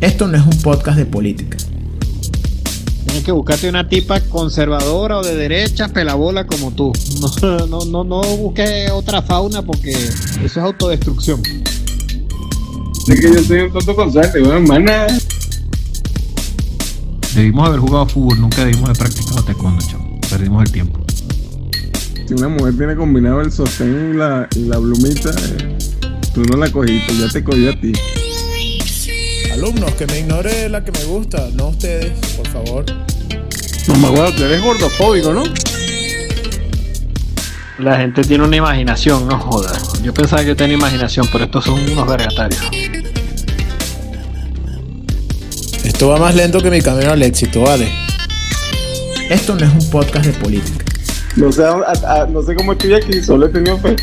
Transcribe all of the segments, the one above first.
Esto no es un podcast de política. Tienes que buscarte una tipa conservadora o de derecha, pelabola como tú. No, no, no, no busques otra fauna porque eso es autodestrucción. Es que yo soy un tonto con suerte, weón, mana. Debimos haber jugado fútbol, nunca debimos haber practicado taekwondo, chavo. Perdimos el tiempo. Si una mujer tiene combinado el sostén y la, y la plumita, eh, tú no la cogiste, ya te cogió a ti. Alumnos, que me ignore la que me gusta, no ustedes, por favor. No me acuerdo, tú eres gordofóbico, ¿no? La gente tiene una imaginación, no jodas. Yo pensaba que tenía imaginación, pero estos son unos vergatarios. Esto va más lento que mi camino al éxito, vale. Esto no es un podcast de política, No sé, a- a- no sé cómo estoy aquí, solo he tenido fe.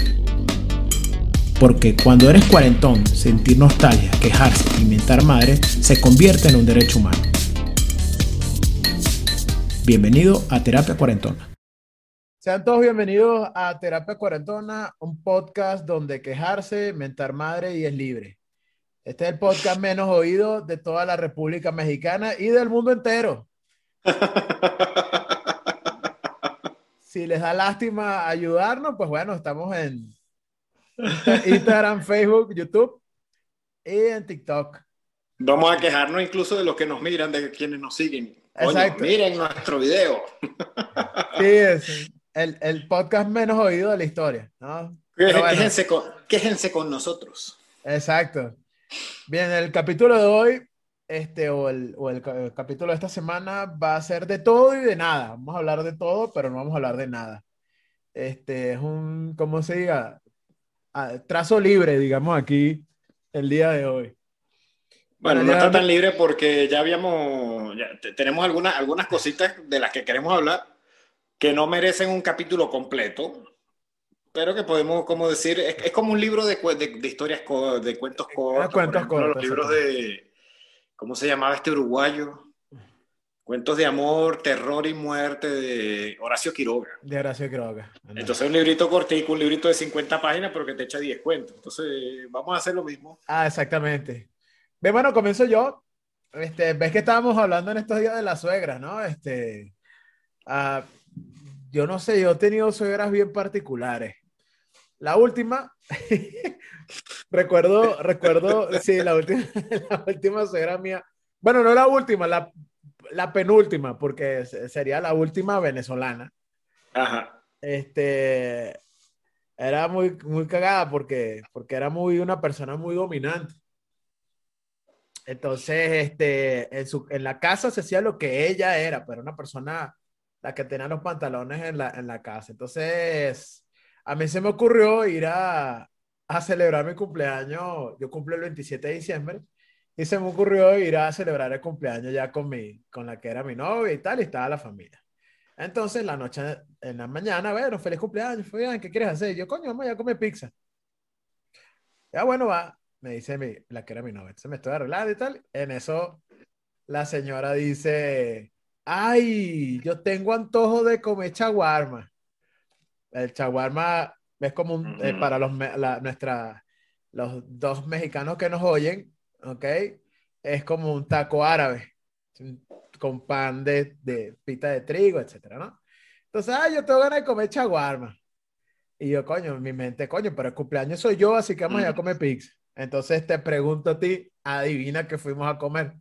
Porque cuando eres cuarentón, sentir nostalgia, quejarse y mentar madre se convierte en un derecho humano. Bienvenido a Terapia Cuarentona. Sean todos bienvenidos a Terapia Cuarentona, un podcast donde quejarse, mentar madre y es libre. Este es el podcast menos oído de toda la República Mexicana y del mundo entero. Si les da lástima ayudarnos, pues bueno, estamos en Instagram, Facebook, YouTube y en TikTok. Vamos a quejarnos incluso de los que nos miran, de quienes nos siguen. Exacto. miren nuestro video. Sí, es el, el podcast menos oído de la historia, ¿no? Bueno. Quéjense, con, quéjense con nosotros. Exacto. Bien, el capítulo de hoy, este, o, el, o el el capítulo de esta semana va a ser de todo y de nada. Vamos a hablar de todo, pero no vamos a hablar de nada. Este es un, ¿cómo se diga? Ah, trazo libre, digamos, aquí el día de hoy. Bueno, no está tan libre porque ya habíamos, ya tenemos algunas, algunas cositas de las que queremos hablar que no merecen un capítulo completo, pero que podemos, como decir, es, es como un libro de, de, de historias, co- de cuentos cortos. cuentos por ejemplo, cortos, Los libros de, ¿cómo se llamaba este uruguayo? Cuentos de amor, terror y muerte de Horacio Quiroga. De Horacio Quiroga. Entonces un librito cortico, un librito de 50 páginas, pero que te echa 10 cuentos. Entonces vamos a hacer lo mismo. Ah, exactamente. Bien, bueno, comienzo yo. Este, ves que estábamos hablando en estos días de las suegras, ¿no? Este, ah, yo no sé, yo he tenido suegras bien particulares. La última, recuerdo, recuerdo, sí, la última, la última suegra mía. Bueno, no la última, la, la penúltima, porque se- sería la última venezolana. Ajá. Este, era muy, muy cagada porque, porque era muy una persona muy dominante. Entonces, este, en, su, en la casa se hacía lo que ella era, pero una persona la que tenía los pantalones en la, en la casa. Entonces, a mí se me ocurrió ir a, a celebrar mi cumpleaños. Yo cumplo el 27 de diciembre. Y se me ocurrió ir a celebrar el cumpleaños ya con, mi, con la que era mi novia y tal, y estaba la familia. Entonces, la noche, en la mañana, bueno, feliz cumpleaños, Fabián, ¿qué quieres hacer? Y yo, coño, vamos a comer pizza. Ya, bueno, va, me dice mi, la que era mi novia. Entonces me estoy arreglando y tal. En eso, la señora dice, ay, yo tengo antojo de comer chaguarma. El chaguarma es como un, eh, para los, la- nuestra, los dos mexicanos que nos oyen, ¿ok? Es como un taco árabe con pan de, de pita de trigo, etcétera, ¿no? Entonces, ah, yo tengo ganas de comer chaguarma. Y yo, coño, mi mente, coño, pero el cumpleaños soy yo, así que vamos a comer pizza. Entonces te pregunto a ti, adivina qué fuimos a comer.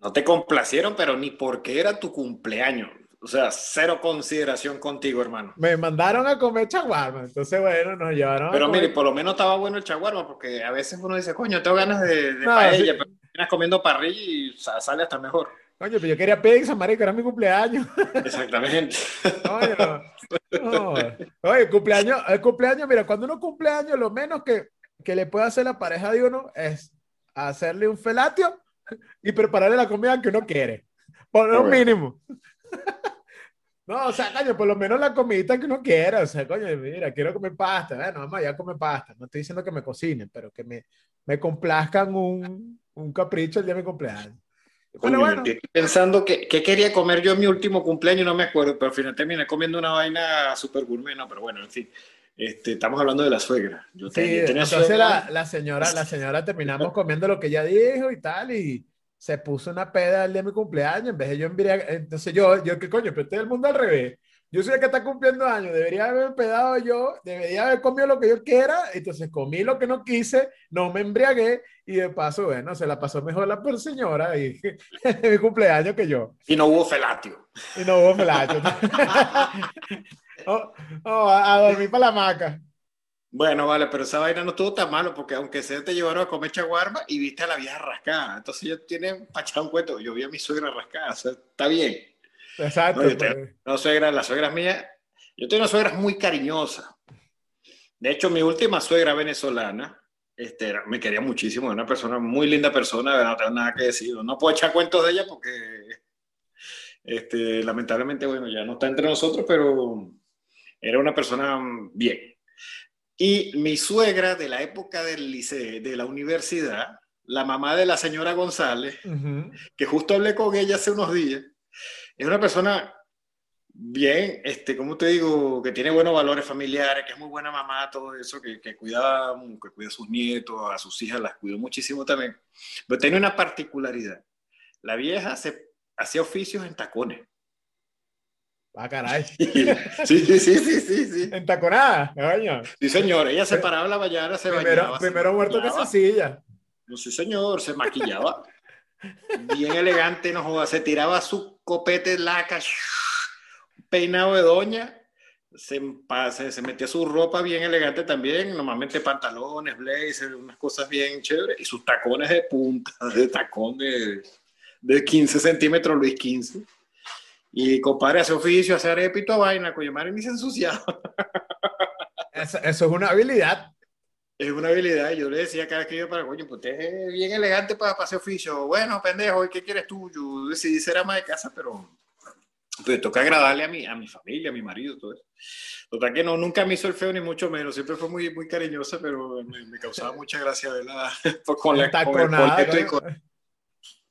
No te complacieron, pero ni porque era tu cumpleaños. O sea, cero consideración contigo, hermano. Me mandaron a comer chaguarma. Entonces, bueno, nos llevaron a Pero comer- mire, por lo menos estaba bueno el chaguarma, porque a veces uno dice, coño, tengo ganas de, de No, paella, sí. pero terminas comiendo parrilla y sa- sale hasta mejor. Coño, pero yo quería pizza, marico, era mi cumpleaños. Exactamente. Coño, no. Oye, cumpleaños, el cumpleaños, mira, cuando uno cumpleaños, lo menos que, que le puede hacer la pareja de uno es hacerle un felatio y prepararle la comida que uno quiere. Por lo mínimo. No, o sea, coño, por lo menos la comidita que uno quiera. O sea, coño, mira, quiero comer pasta. Bueno, vamos allá a comer pasta. No estoy diciendo que me cocinen, pero que me, me complazcan un, un capricho el día de mi cumpleaños. Bueno, yo estoy pensando que, que quería comer yo en mi último cumpleaños, no me acuerdo, pero al final terminé comiendo una vaina super gourmet, no, pero bueno, en fin. Este, estamos hablando de la suegra. Yo Sí, tenía- tenía entonces suegra- la, la señora, la señora terminamos comiendo lo que ella dijo y tal, y se puso una peda el día de mi cumpleaños, en vez de yo embriagar, entonces yo, yo, ¿qué coño? Pero todo el mundo al revés. Yo soy el que está cumpliendo años, debería haber pedado yo, debería haber comido lo que yo quiera, entonces comí lo que no quise, no me embriagué, y de paso, bueno, se la pasó mejor la señora y en mi cumpleaños que yo. Y no hubo felatio. Y no hubo melacho. oh, oh, a, a dormir para la hamaca. Bueno, vale, pero esa vaina no estuvo tan malo porque aunque sea te llevaron a comer chaguarma y viste a la vieja rascada. Entonces ellos tienen echar un cuento. Yo vi a mi suegra rascada, o sea, está bien. Exacto. No, te-. No, suegra, la suegra mía, yo tengo una suegra muy cariñosa. De hecho, mi última suegra venezolana, este, era- me quería muchísimo, era una persona, muy linda persona, no tengo nada que decir. No puedo echar cuentos de ella porque, este, lamentablemente, bueno, ya no está entre nosotros, pero era una persona mm, bien. Y mi suegra de la época del liceo, de la universidad, la mamá de la señora González, que justo hablé con ella hace unos días, es una persona bien, este, como te digo, que tiene buenos valores familiares, que es muy buena mamá, todo eso, que, que cuida, que cuida a sus nietos, a sus hijas, las cuidó muchísimo también. Pero tiene una particularidad. La vieja hacía oficios en tacones. Ah, caray. Sí, sí, sí, sí, sí, sí. En taconada, coño. Sí, señor, ella se paraba la mañana, se Primero, bañaba. primero muerto que sencilla. No, sí, señor, se maquillaba. Bien elegante, no joda. Se tiraba su copete laca, peinado de doña. Se, se metía su ropa bien elegante también, normalmente pantalones, blazer, unas cosas bien chéveres, y sus tacones de punta, de tacón de, de 15 centímetros, Luis 15. Y compadre, hace oficio, hace arepa y toda vaina, coño, madre, ni se ensuciaba. Eso, eso es una habilidad. Es una habilidad. Yo le decía cada vez que para coño, pues usted es bien elegante para, para ese oficio. Bueno, pendejo, ¿y qué quieres tú? Yo decidí ser ama de casa, pero pues, toca agradarle a mi, a mi familia, a mi marido, todo eso. Total que no, nunca me hizo el feo, ni mucho menos. Siempre fue muy, muy cariñosa, pero me, me causaba mucha gracia verla con, la, con el Taconada, coleto y coño.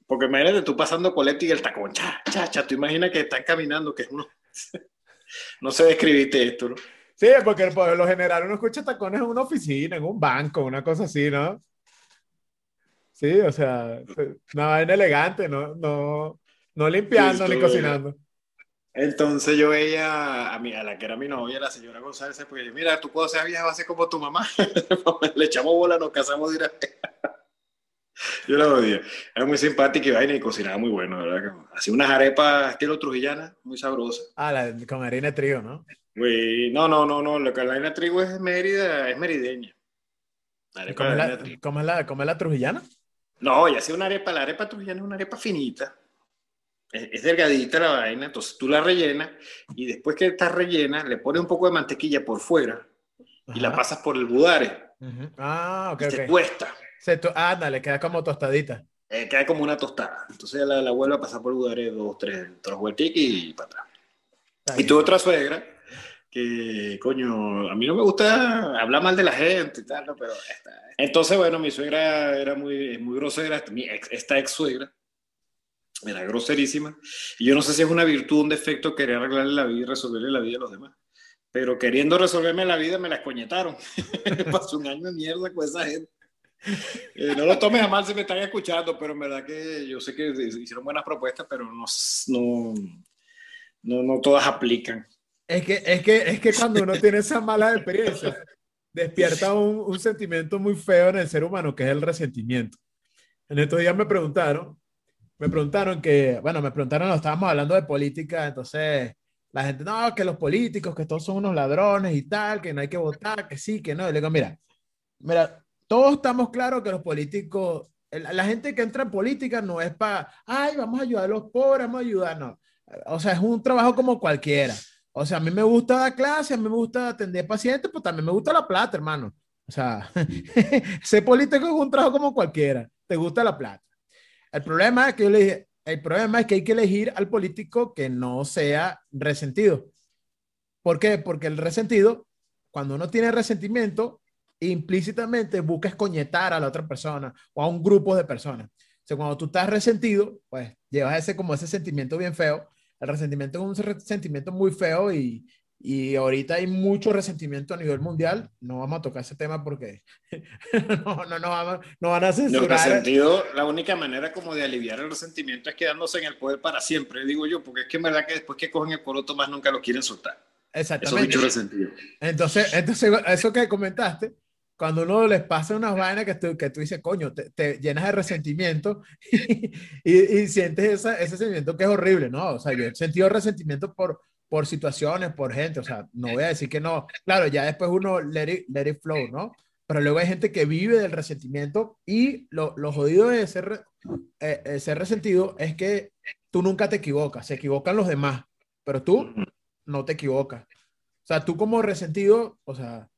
Porque imagínate tú pasando coleto y el tacón, cha, cha, cha. Tú imaginas que están caminando, que uno. no sé describirte esto, ¿no? Sí, porque por lo general uno escucha tacones en una oficina, en un banco, una cosa así, ¿no? Sí, o sea, una vaina elegante, no, no, no limpiando ni cocinando. Entonces yo veía a, mi, a la que era mi novia, la señora González, porque yo, mira, tú cuando seas vieja vas a ser como tu mamá. Le echamos bola, nos casamos vez. Yo la odia. Era muy simpática y vaina y cocinaba muy bueno, ¿verdad? Hacía unas arepas estilo trujillana, muy sabrosas. Ah, la, con harina de trigo, ¿no? Muy- No, no, no, no, la harina de trigo es Mérida, es merideña. ¿Cómo es la, cómo es la, cómo es la trujillana? No, y hacía una arepa, la arepa trujillana es una arepa finita. Es, es delgadita la vaina, entonces tú la rellenas y después que está rellena le pones un poco de mantequilla por fuera y la pasas por el budare. Ah, ok, y te tuesta. Se to- Ándale, queda como tostadita. Eh, queda como una tostada. Entonces la, la vuelve a pasar por el budare dos, tres, tres vueltas y para atrás. Y tuve otra suegra que, coño, a mí no me gusta hablar mal de la gente y tal, ¿no? pero esta- Entonces, bueno, mi suegra era muy, muy grosera, mi ex- esta ex suegra era groserísima. Y yo no sé si es una virtud, un defecto, querer arreglarle la vida y resolverle la vida a los demás. Pero queriendo resolverme la vida, me la escoñetaron. Pasó un año de mierda con esa gente. Eh, no lo tomes a mal si me están escuchando, pero en verdad que yo sé que hicieron buenas propuestas, pero no, no, no, no todas aplican. Es que, es que, es que cuando uno tiene esa mala experiencia, despierta un, un sentimiento muy feo en el ser humano, que es el resentimiento. En estos días me preguntaron, me preguntaron que, bueno, me preguntaron, no, estábamos hablando de política, entonces la gente, no, que los políticos, que todos son unos ladrones y tal, que no hay que votar, que sí, que no. Y le digo, mira, mira, todos estamos claros que los políticos, la gente que entra en política no es para, ay, vamos a ayudar a los pobres, vamos a ayudar, no. O sea, es un trabajo como cualquiera. O sea, a mí me gusta dar clase, a mí me gusta atender pacientes, pues también me gusta la plata, hermano. O sea, ser político es un trabajo como cualquiera. Te gusta la plata. El problema es que yo le dije, el problema es que hay que elegir al político que no sea resentido. ¿Por qué? Porque el resentido, cuando uno tiene resentimiento, implícitamente busca escoñetar a la otra persona o a un grupo de personas. O sea, cuando tú estás resentido, pues llevas ese como ese sentimiento bien feo. El resentimiento es un sentimiento muy feo y, Y ahorita hay mucho resentimiento a nivel mundial. No vamos a tocar ese tema porque no, no, no, vamos- no van a El censurar. resentido, la única manera como de aliviar el resentimiento es quedándose en el poder para siempre, digo yo, porque es que en verdad que después que cogen el poroto más nunca lo quieren soltar. Exactamente. bichos resentidos. Entonces, entonces, eso que comentaste, cuando uno les pasa unas vainas que tú, que tú dices, coño, te, te llenas de resentimiento y, y sientes esa, ese sentimiento que es horrible, ¿no? O sea, yo he sentido resentimiento por, por situaciones, por gente, o sea, no voy a decir que no. Claro, ya después uno let it, let it flow, ¿no? Pero luego hay gente que vive del resentimiento y lo, lo jodido de ser, eh, eh, ser resentido es que tú nunca te equivocas, se equivocan los demás, pero tú no te equivocas. O sea, tú como resentido, o sea,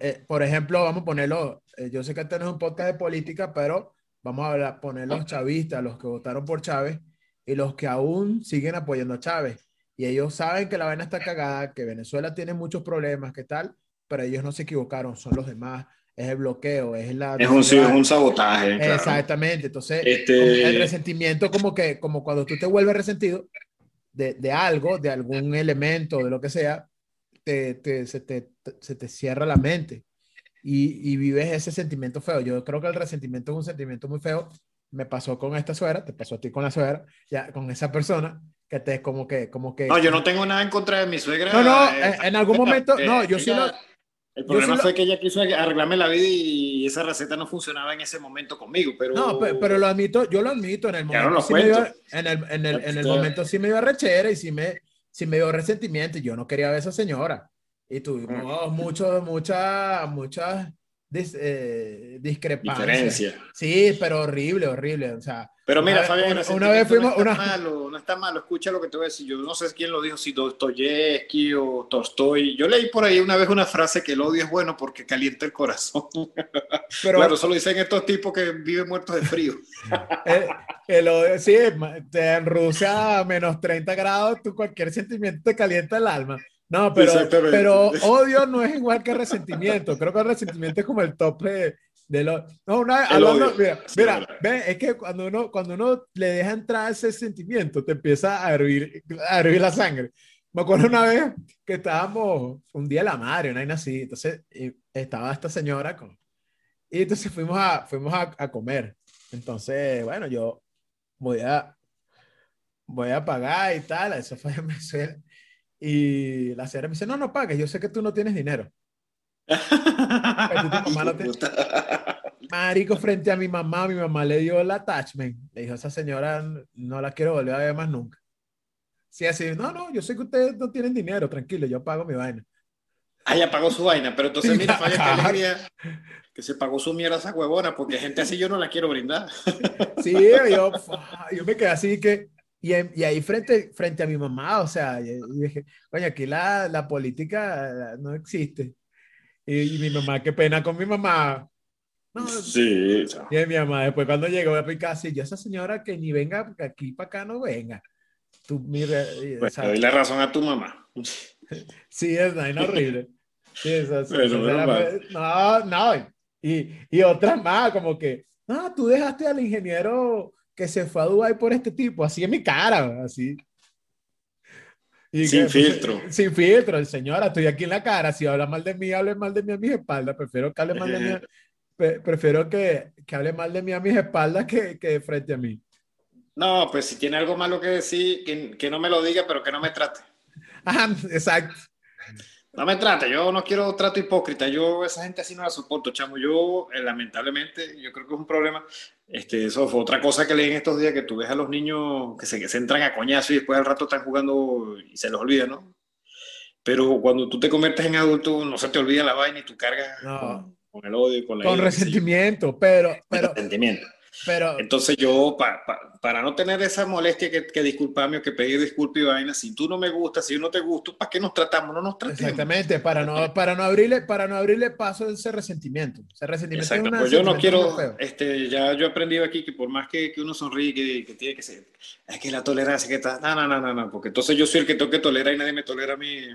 eh, por ejemplo, vamos a ponerlo, eh, yo sé que este no es un podcast de política, pero vamos a hablar- poner los chavistas, los que votaron por Chávez y los que aún siguen apoyando a Chávez. Y ellos saben que la vaina está cagada, que Venezuela tiene muchos problemas, que tal, pero ellos no se equivocaron, son los demás, es el bloqueo, es la... Es un, sí, es un sabotaje. claro. Exactamente, entonces Este- el resentimiento como que, como cuando tú te vuelves resentido de, de algo, de algún elemento, de lo que sea, te, te- se, te, se te cierra la mente y, y vives ese sentimiento feo. Yo creo que el resentimiento es un sentimiento muy feo. Me pasó con esta suegra, te pasó a ti con la suegra, ya con esa persona que te como que, como que... No, yo no tengo nada en contra de mi suegra. No, no, eh, en- en algún momento- eh, no, yo sí ella- lo- El problema sí lo- fue que ella quiso arreglarme la vida y esa receta no funcionaba en ese momento conmigo, pero... No, pe- pero, lo admito, yo lo admito, en el no momento, sí me cuento. en el, en el, en el momento sí me dio rechera y sí me, sí me dio resentimiento yo no quería ver a esa señora. Y tuvimos mucho, muchas, muchas dis- eh, discrepancias. Diferencia. Sí, pero horrible, horrible. O sea, Pero mira, Una vez- Fabián, una- una vez fuimos- no está una- malo, no está malo, escucha lo que te voy a decir. Yo no sé quién lo dijo, si Dostoyevsky o Tolstoy. Yo leí por ahí una vez una frase que el odio es bueno porque calienta el corazón. pero claro, eso lo dicen estos tipos que viven muertos de frío. el, el odio- sí, en Rusia a menos 30 grados, tú cualquier sentimiento te calienta el alma. No, pero, pero odio no es igual que resentimiento. Creo que el resentimiento es como el top de, lo... No, una vez, hablando, mira, mira, ve, es que cuando uno, cuando uno le deja entrar ese sentimiento, te empieza a hervir, a hervir la sangre. Me acuerdo una vez que estábamos, un día de la madre, una vaina así, entonces estaba esta señora con... Y entonces fuimos a, fuimos a, a comer. Entonces, bueno, yo voy a, voy a pagar y tal, eso fue en Venezuela. Y la señora me dice, no, no pagues, yo sé que tú no tienes dinero. mamá te- Marico, frente a mi mamá, mi mamá le dio el attachment. Le dijo, esa señora no la quiero volver a ver más nunca. Sí, así, no, no, yo sé que ustedes no tienen dinero, tranquilo, yo pago mi vaina. Ah, ya pagó su vaina, pero entonces mira, qué Claro. alegría que se pagó su mierda esa huevona, porque gente así yo no la quiero brindar. Sí, yo, yo me quedé así que, y, y ahí frente, frente a mi mamá, o sea, y, y dije, coño, aquí la, la política no existe. Y, mi mamá, qué pena con mi mamá. No, Sí, y mi mamá, después cuando llegó a mi casa, y yo, esa señora que ni venga aquí para acá no venga. Tú, mira, pues, le doy la razón a tu mamá. Sí, es vaina horrible. Sí, eso, era- mal. no, no. Y, y otras más, como que, no, tú dejaste al ingeniero que se fue a Dubái por este tipo, así en mi cara, así. Y Sin que- filtro. Sin filtro, señora, estoy aquí en la cara. Si habla mal de mí, hable mal de mí a mis espaldas. Prefiero que hable mal de mí. pre- prefiero que, que hable mal de mí a mis espaldas que, que frente a mí. No, pues si tiene algo malo que decir, que, que no me lo diga, pero que no me trate. Ajá, exacto. No me trate, yo no quiero trato hipócrita, yo esa gente así no la soporto, chamo, yo eh, lamentablemente, yo creo que es un problema, este, eso fue otra cosa que leí en estos días, que tú ves a los niños que se, que se entran a coñazo y después al rato están jugando y se les olvida, ¿no? Pero cuando tú te conviertes en adulto, no se te olvida la vaina y tú cargas No. con, con el odio y con la Con resentimiento, pero, pero, resentimiento. Pero, Entonces yo, pa- pa- para no tener esa molestia que, que disculparme o que pedir disculpas y vaina, si tú no me gustas, si yo no te gusto, ¿para qué nos tratamos? No nos tratemos. Exactamente, para no, para no abrirle, para no abrirle paso a ese resentimiento. Ese resentimiento Exacto, es pues yo no quiero, este, ya yo he aprendido aquí que por más que, que uno sonríe, que, que tiene que ser, es que la tolerancia que está, no, no, no, no, no, porque entonces yo soy el que tengo que tolerar y nadie me tolera a mí,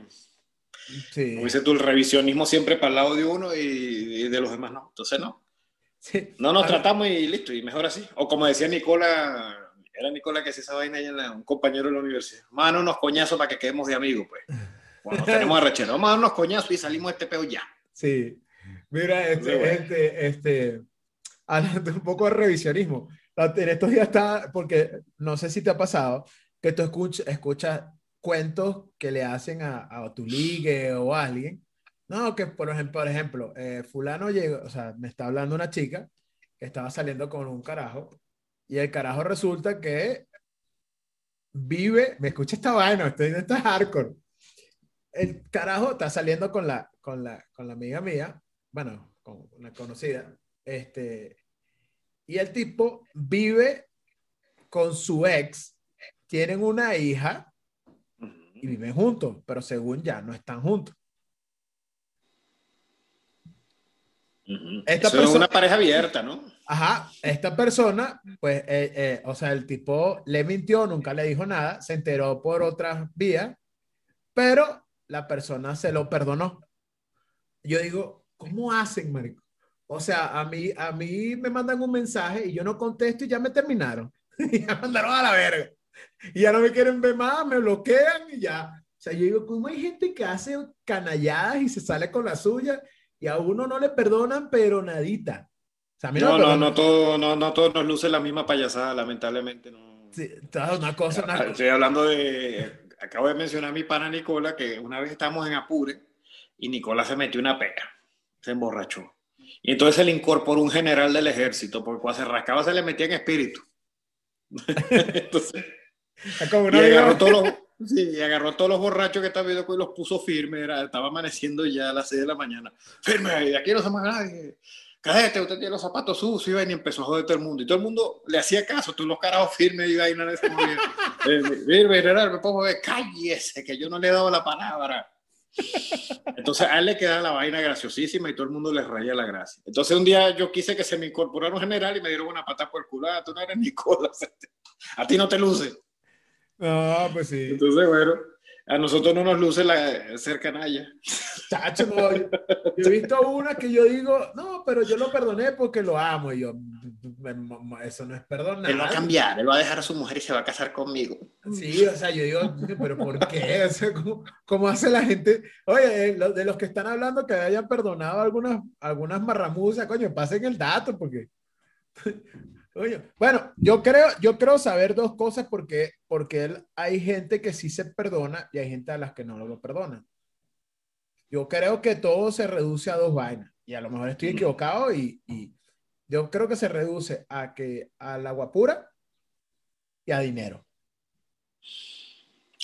Sí, como dices tú, el revisionismo siempre para el lado de uno y, y de los demás no, entonces no, sí. no nos tratamos y listo, y mejor así, o como decía Nicola, era Nicola que hacía esa vaina en la- un compañero de la universidad, mano, unos coñazos para que quedemos de amigos, pues, Cuando tenemos arrechera, vamos a darnos coñazos y salimos de este peo ya. Sí. Mira, este, bueno. este, este, hablando un poco de revisionismo. En estos días está, porque no sé si te ha pasado, que tú escuchas, escuchas cuentos que le hacen a, a tu ligue o a alguien. No, que por ejemplo, por ejemplo eh, fulano llegó, o sea, me está hablando una chica que estaba saliendo con un carajo y el carajo resulta que vive, me escucha esta vaina, estoy en esta hardcore. El carajo está saliendo con la, con la, con la amiga mía, bueno, con una conocida, este, y el tipo vive con su ex, tienen una hija y viven juntos, pero según ya no están juntos. Esta Eso es persona- una pareja abierta, ¿no? Ajá, esta persona, pues, eh, eh, o sea, el tipo le mintió, nunca le dijo nada, se enteró por otras vías, pero la persona se lo perdonó. Yo digo, ¿cómo hacen, marico? O sea, a mí, a mí me mandan un mensaje y yo no contesto y ya me terminaron. Ya mandaron a la verga. Y ya no me quieren ver más, me bloquean y ya. O sea, yo digo, ¿cómo hay gente que hace canalladas y se sale con la suya y a uno no le perdonan, pero nadita? O sea, a mí No, no, no, todo, no, no todos nos luce la misma payasada, lamentablemente. No. Sí, una cosa, una cosa. Estoy hablando de. Acabo de mencionar a mi pana Nicola, que una vez estábamos en Apure y Nicola se metió una pega, se emborrachó. Y entonces se le incorporó un general del ejército, porque cuando se rascaba se le metía en espíritu. entonces, Es como y agarró, todos los, sí, y agarró todos los borrachos que estaba viendo y los puso firmes. Era, estaba amaneciendo ya a las 6 de la mañana. Firme, de aquí no se más nadie. Cadete, usted tiene los zapatos sucios y empezó a joder todo el mundo. Y todo el mundo le hacía caso, tú los carajos firmes y ese movimiento. Eh, Firme, general, me pongo a ver, cállese, que yo no le he dado la palabra. Entonces a él le queda la vaina graciosísima y todo el mundo le raya la gracia. Entonces un día yo quise que se me incorporara un general y me dieron una pata por el culo. Ah, tú no eres Nicolás. A ti no te luce. No, pues sí. Entonces, bueno, a nosotros no nos luce la ser canalla. Chacho, no, yo, yo he visto una que yo digo, no, pero yo lo perdoné porque lo amo. Y yo, "Me- me- eso no es perdonar. Él va a cambiar, él va a dejar a su mujer y se va a casar conmigo. Sí, o sea, yo digo, pero ¿por qué? O sea, ¿cómo, cómo hace la gente? Oye, eh, de los que están hablando que hayan perdonado algunas, algunas marramuzas, coño, pasen el dato, porque. Bueno, yo creo, yo creo saber dos cosas porque, porque hay gente que sí se perdona y hay gente a las que no lo perdonan. Yo creo que todo se reduce a dos vainas y a lo mejor estoy equivocado y, y yo creo que se reduce a que al agua pura y a dinero.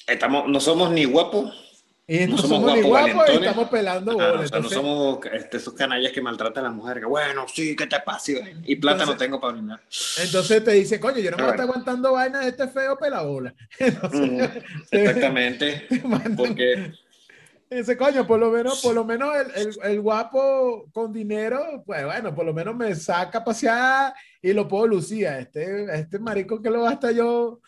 Estamos, no somos ni guapos, Y no, No somos somos, ni guapos, y estamos pelando Ajá, bola. o sea, no Entonces, somos este, esos canallas que maltratan a las mujeres. Que bueno, sí, ¿qué te pasa? Y plata no Entonces- tengo para brindar. entonces te dice, coño, yo no me voy a estar aguantando vainas de este feo pelabola. Entonces, Mm, exactamente. Porque Dice, coño, por lo menos, por lo menos el, el- el guapo con dinero, pues bueno, por lo menos me saca a pasear y lo puedo lucir. Este, este marico que lo va a estar yo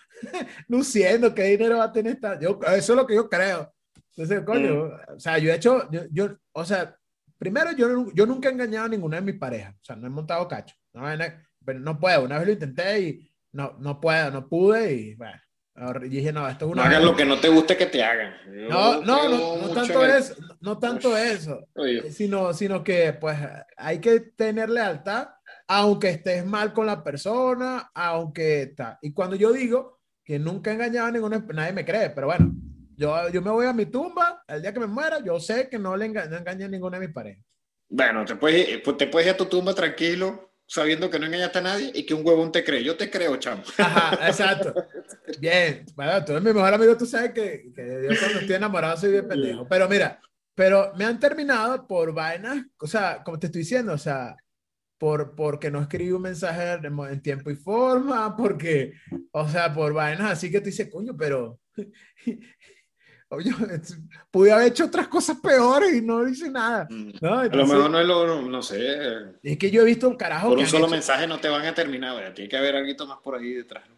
luciendo, qué dinero va a tener esta. Yo, eso es lo que yo creo. Entonces, coño, o sea, yo he hecho, yo, yo- o sea, primero yo, yo nunca he engañado a ninguna de mis parejas. O sea, no he montado cacho. No, pero no puedo. Una vez lo intenté y no, no puedo, no pude y bueno. ahora dije, no, esto es no una. hagan vaina- lo que no te guste que te hagan. Yo no, no, no, no tanto el- eso, no tanto eso, Oye, sino, sino que pues hay que tener lealtad, aunque estés mal con la persona, aunque está. Y cuando yo digo que nunca he engañado a ninguna, nadie me cree, pero bueno, yo, yo me voy a mi tumba, el día que me muera, yo sé que no le enga- no engañé a ninguna de mis parejas. Bueno, te puedes, pues, te puedes ir a tu tumba tranquilo, sabiendo que no engañaste a nadie y que un huevón te cree. Yo te creo, chamo. Ajá, exacto. Bien, bueno, tú eres mi mejor amigo, tú sabes que, que yo cuando estoy enamorado soy bien pendejo. Pero mira, pero me han terminado por vainas, o sea, como te estoy diciendo, o sea, por, porque no escribí un mensaje en, en tiempo y forma, porque, o sea, por vainas así que tú dices, coño, pero, oye, pude haber hecho otras cosas peores y no hice nada. Mm. ¿no? A lo Entonces, mejor no es lo, no, no sé, es que yo he visto un carajo por un solo hecho- mensaje no te van a terminar, ¿verdad? tiene que haber algo más por ahí detrás. ¿no?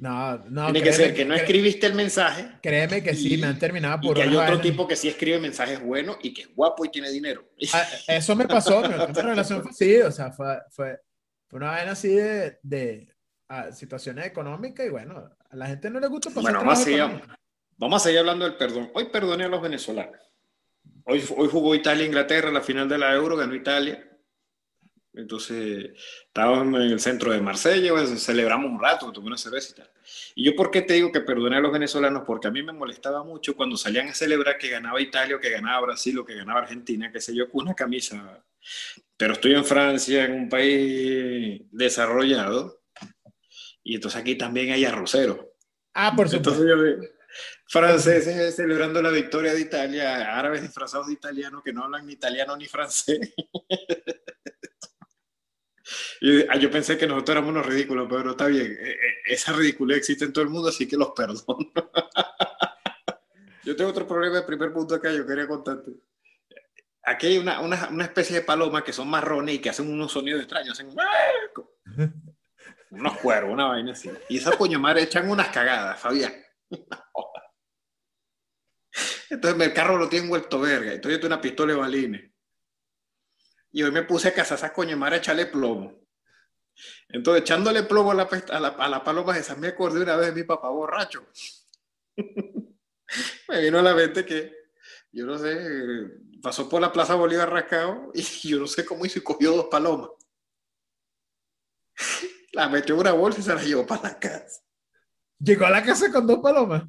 No, Tiene que ser que no escribiste el mensaje Créeme que sí, Y- me han terminado y por que hay otro tipo que sí escribe mensajes buenos y que es guapo y tiene dinero. Ah, Eso me pasó, mi última relación fue así, o sea, fue, fue, fue una vaina así de, de ah, situaciones económicas y bueno, a la gente no le gusta pasar Bueno, vacío. Vamos a seguir hablando del perdón. Hoy perdoné a los venezolanos. Hoy, hoy jugó Italia-Inglaterra la final de la Euro, ganó Italia. Entonces, estábamos en el centro de Marsella, pues, celebramos un rato, tomé una cerveza y tal. Y yo, ¿por qué te digo que perdoné a los venezolanos? Porque a mí me molestaba mucho cuando salían a celebrar que ganaba Italia o que ganaba Brasil o que ganaba Argentina, que sé yo, con una camisa. Pero estoy en Francia, en un país desarrollado, y entonces aquí también hay arroceros. Ah, por supuesto. Entonces yo franceses celebrando la victoria de Italia, árabes disfrazados de italiano que no hablan ni italiano ni francés. Ah, yo pensé que nosotros éramos unos ridículos, pero está bien. E, e, esa ridiculez existe en todo el mundo, así que los perdono. yo tengo otro problema de primer punto acá, yo quería contarte. Aquí hay una, una, una especie de palomas que son marrones y que hacen unos sonidos extraños, hacen unos cuervos, una vaina así. Y esa coño madre echan unas cagadas, Fabián. Entonces el carro lo tiene vuelto verga. Entonces yo tengo una pistola de balines. Y hoy me puse a cazar esa coño madre a echarle plomo. Entonces, echándole plomo a la, a la, a la paloma esa, me acordé una vez de mi papá borracho. me vino a la mente que, yo no sé, pasó por la Plaza Bolívar rascado y yo no sé cómo hizo y cogió dos palomas. La metió en una bolsa y se la llevó para la casa. Llegó a la casa con dos palomas.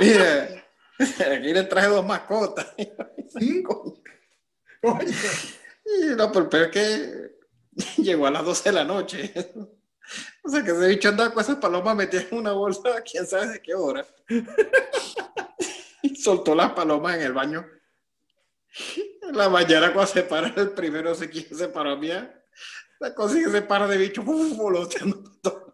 Mira, aquí le traje dos mascotas. ¿Sí? Oye. No, pero es que llegó a las 12 de la noche. O sea, que ese bicho andaba con esas palomas metidas en una bolsa, quién sabe de qué hora. Y soltó las palomas en el baño. En la mañana cuando se para el primero, se quiere se paró a mí. La cosa que se para de bicho, ¡pum! voloteando todo.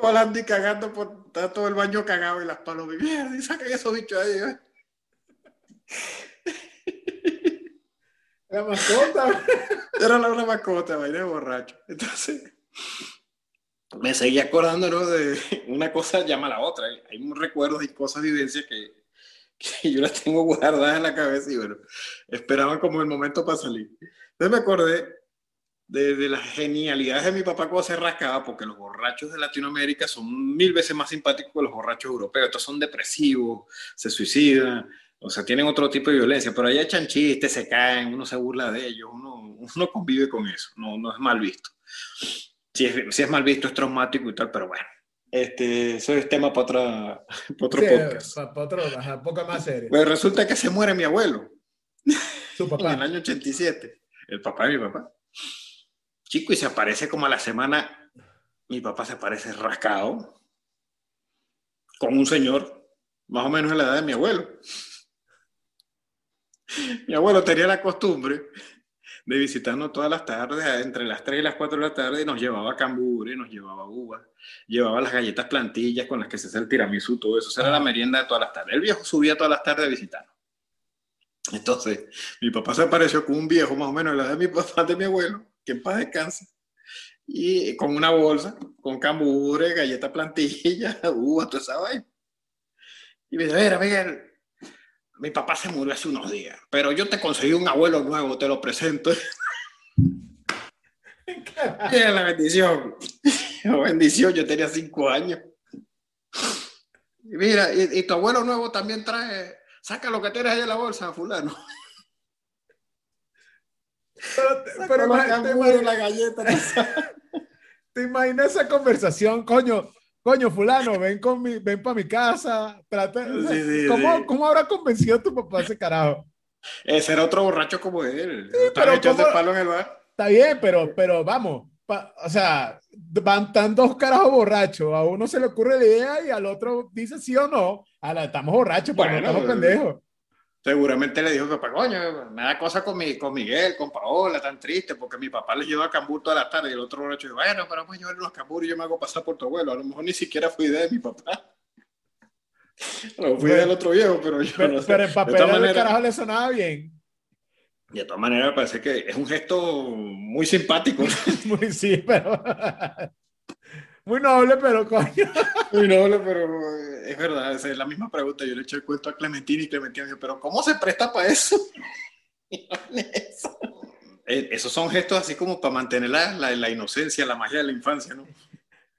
Volando y cagando por está todo el baño cagado y las palomas. Mierda, y sacan esos bichos ahí. ¿eh? La mascota. Era la una mascota, vaina de borracho. Entonces, me seguía acordando ¿no? de una cosa llama a la otra. Hay recuerdos y cosas, vivencias que, que yo las tengo guardadas en la cabeza y bueno, esperaba como el momento para salir. Entonces me acordé de, de, las genialidades de mi papá cuando se rascaba, porque los borrachos de Latinoamérica son mil veces más simpáticos que los borrachos europeos. Estos son depresivos, se suicidan, o sea, tienen otro tipo de violencia, pero allá echan chistes, se caen, uno se burla de ellos, uno, uno convive con eso, no, no es mal visto. Si es, si es mal visto, es traumático y tal, pero bueno. Este, eso es tema para, otra, para otro Sí, podcast. pa- pa otro, ajá, poco más serio. Pues resulta que se muere mi abuelo Su en el papá. año 87, el papá de mi papá. Chico, y se aparece como a la semana, mi papá se aparece rascado con un señor más o menos en la edad de mi abuelo. Mi abuelo tenía la costumbre de visitarnos todas las tardes, entre las 3 y las 4 de la tarde, y nos llevaba cambure, nos llevaba uvas, llevaba las galletas plantillas con las que se hace el tiramisú, todo eso. Esa era la merienda de todas las tardes. El viejo subía todas las tardes a visitarnos. Entonces, mi papá se apareció con un viejo más o menos de la edad de mi papá, de mi abuelo, que en paz descanse, y con una bolsa, con cambure, galleta plantilla, uvas, toda esa vaina. Y me dice, mira, Miguel, mi papá se murió hace unos días, pero yo te conseguí un abuelo nuevo, te lo presento. Mira la bendición. La bendición, yo tenía cinco años. Mira, y, y tu abuelo nuevo también trae, saca lo que tienes ahí en la bolsa, fulano. Pero, pero te, canguros, imag- la galleta. te imaginas esa conversación, coño, coño, fulano, ven con mi, ven para mi casa, trata, o sea, Sí, sí, ¿cómo, sí. ¿cómo habrá convencido a tu papá ese carajo? Ese era otro borracho como él. pero Estaba echando ¿cómo- el palo en el bar. Está bien, pero, pero vamos, pa- o sea, van tan dos carajos borrachos, a uno se le ocurre la idea y al otro dice sí o no, a la, estamos borrachos, pero Bueno, no estamos pendejos. Seguramente le dijo que, papá, coño, me da cosa con, mi, con Miguel, con Paola, tan triste, porque mi papá les lleva a Cambur toda la tarde y el otro borracho dijo, bueno, pero vamos a llevarle los Cambur y yo me hago pasar por tu abuelo. A lo mejor ni siquiera fue idea de mi papá. No, fue idea del otro viejo, pero yo Pero, no sé. pero de papel todas al maneras, carajo le sonaba bien. de todas maneras, me parece que es un gesto muy simpático. Muy sí, pero. Muy noble, pero coño. Muy noble, pero es verdad, es la misma pregunta. Yo le eché el cuento a Clementina y Clementina me dijo, pero ¿cómo se presta para eso. eh, esos son gestos así como para mantener la, la, la inocencia, la magia de la infancia, ¿no?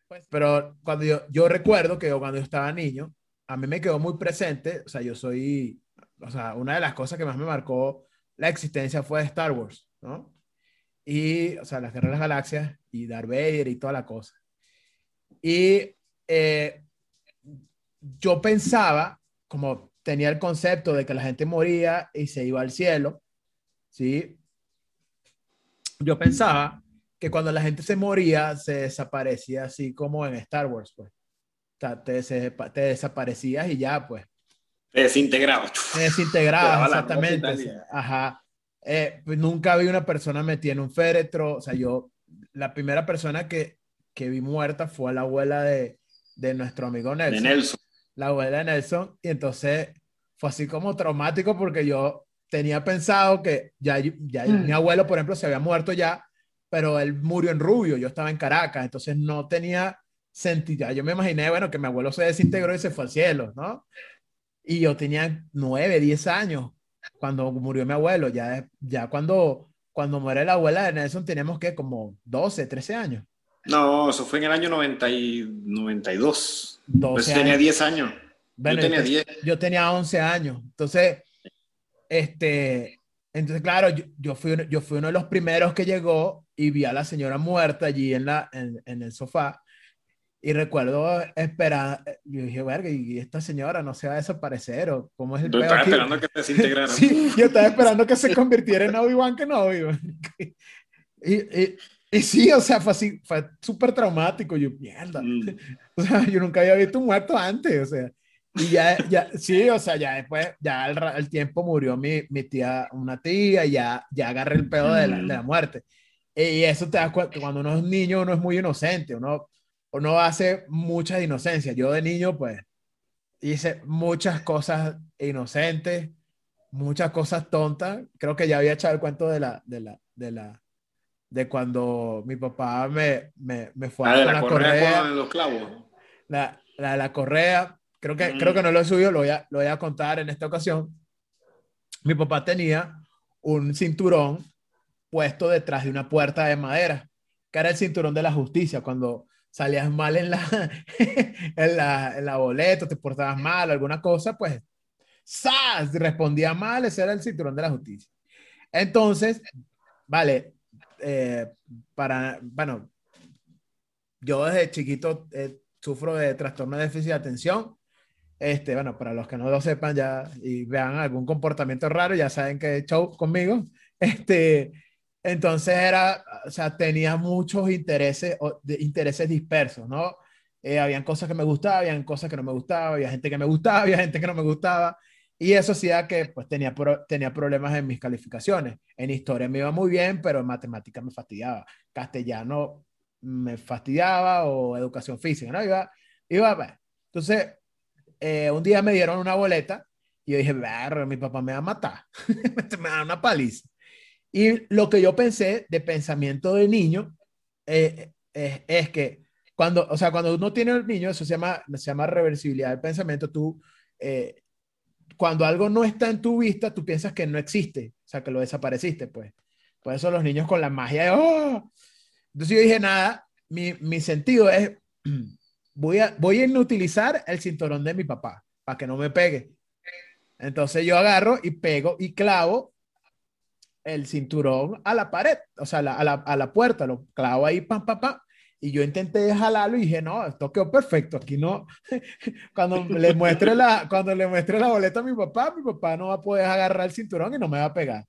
Pues, pero cuando yo, yo recuerdo que cuando yo estaba niño, a mí me quedó muy presente, o sea, yo soy, o sea, una de las cosas que más me marcó la existencia fue Star Wars, ¿no? Y, o sea, las Guerras de las Galaxias y Darth Vader y toda la cosa. Y eh, yo pensaba, como tenía el concepto de que la gente moría y se iba al cielo, ¿sí? Yo pensaba que cuando la gente se moría, se desaparecía así como en Star Wars, pues. Te, te desaparecías y ya, pues. Te desintegrabas. Te desintegrabas, exactamente. Ajá. Eh, pues nunca vi una persona metida en un féretro. O sea, yo, la primera persona que, que vi muerta fue la abuela de, de nuestro amigo Nelson. De Nelson. La abuela de Nelson. Y entonces fue así como traumático porque yo tenía pensado que ya, ya mi abuelo, por ejemplo, se había muerto ya, pero él murió en Rubio, yo estaba en Caracas, entonces no tenía sentido. Yo me imaginé, bueno, que mi abuelo se desintegró y se fue al cielo, ¿no? Y yo tenía nueve, diez años cuando murió mi abuelo, ya, ya cuando, cuando muere la abuela de Nelson teníamos que como 12, 13 años. No, eso fue en el año 90 y 92. Pues tenía 10 años. yo tenía 10. Yo tenía 11 años. Entonces, este, entonces claro, yo, yo, fui, yo fui uno de los primeros que llegó y vi a la señora muerta allí en, la, en, en el sofá. Y recuerdo esperar, yo dije, verga, y esta señora no se va a desaparecer, o cómo es el Yo estaba esperando que se desintegrara. sí, yo estaba esperando que se convirtiera en Obi-Wan Kenobi. y, y, y, sí, o sea, fue así, fue súper traumático. Yo, mierda. Mm. O sea, yo nunca había visto un muerto antes, o sea. Y ya, ya, sí, o sea, ya después, ya al, al tiempo murió mi, mi, tía, una tía, y ya, ya agarré el pedo de la, de la muerte. Y eso te das cuenta, cuando uno es niño, uno es muy inocente, uno uno hace muchas inocencias. Yo de niño, pues, hice muchas cosas inocentes, muchas cosas tontas. Creo que ya había echado el cuento de la, de la, de la, de cuando mi papá me, me, me fue a la, correa. los clavos. La, la, la correa. Creo que, creo que no lo he subido, lo voy, a, lo voy a contar en esta ocasión. Mi papá tenía un cinturón puesto detrás de una puerta de madera, que era el cinturón de la justicia. Cuando salías mal en la, en la, en la boleta, te portabas mal, alguna cosa, pues, ¡zas! Respondía mal, ese era el cinturón de la justicia. Entonces, vale, eh, para, bueno, yo desde chiquito eh, sufro de trastorno de déficit de atención. Este, bueno, para los que no lo sepan ya y vean algún comportamiento raro, ya saben que he show conmigo. Este, entonces era, o sea, tenía muchos intereses, intereses dispersos, ¿no? Eh, habían cosas que me gustaban, habían cosas que no me gustaban, había gente que me gustaba, había gente que no me gustaba. Y eso hacía que pues tenía, tenía problemas en mis calificaciones. En historia me iba muy bien, pero en matemáticas me fastidiaba. Castellano me fastidiaba o educación física, ¿no? Iba, iba, entonces, eh, un día me dieron una boleta y yo dije, mi papá me va a matar, me va a dar una paliza. Y lo que yo pensé de pensamiento de niño eh, eh, es que cuando, o sea, cuando uno tiene el niño, eso se llama, se llama reversibilidad del pensamiento, tú, cuando algo no está en tu vista, tú piensas que no existe, o sea, que lo desapareciste, pues. Por eso los niños con la magia de, ¡oh! Entonces yo dije, nada, mi, mi sentido es, voy a, voy a inutilizar el cinturón de mi papá para que no me pegue. Entonces yo agarro y pego y clavo el cinturón a la pared, o sea, a la, a la, puerta, lo clavo ahí, pam, pam, pam. Y yo intenté jalarlo y dije, no, esto quedó perfecto. Aquí no. cuando le muestre la, cuando le muestre la boleta a mi papá, mi papá no va a poder agarrar el cinturón y no me va a pegar.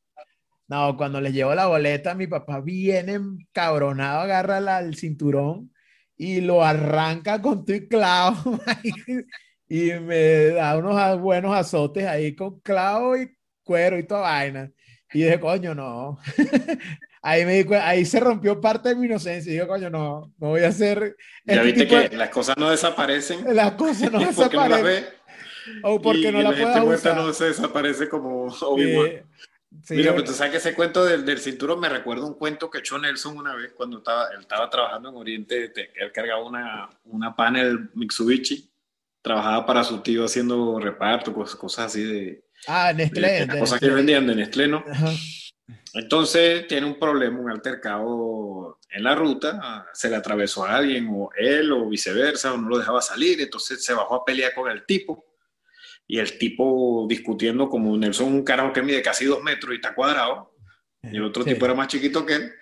No, cuando le llevo la boleta, mi papá viene cabronado, agarra el cinturón y lo arranca con tu clavo y me da unos buenos azotes ahí con clavo y cuero y toda vaina. Y dije, coño, no. ahí, me di, ahí se rompió parte de mi inocencia. Y dije, coño, no, no voy a hacer. Ya este viste que las cosas no desaparecen. Las cosas no desaparecen. o porque no la puedes usar. no se desaparece como Obi-Wan. Sí, Mira, pero tú sabes que ese cuento del, del, cinturón me recuerda un cuento que echó Nelson una vez cuando estaba, él estaba trabajando en Oriente, él cargaba una, una panel Mitsubishi, trabajaba para su tío haciendo reparto, cosas, cosas así de, Ah, Nestlé. Las cosas que vendían de Nestlé, ¿no? Entonces tiene un problema, un altercado en la ruta, se le atravesó a alguien, o él, o viceversa, o no lo dejaba salir, entonces se bajó a pelear con el tipo. Y el tipo discutiendo como Nelson, un carajo que mide casi dos metros y está cuadrado, y el otro Sí. tipo era más chiquito que él.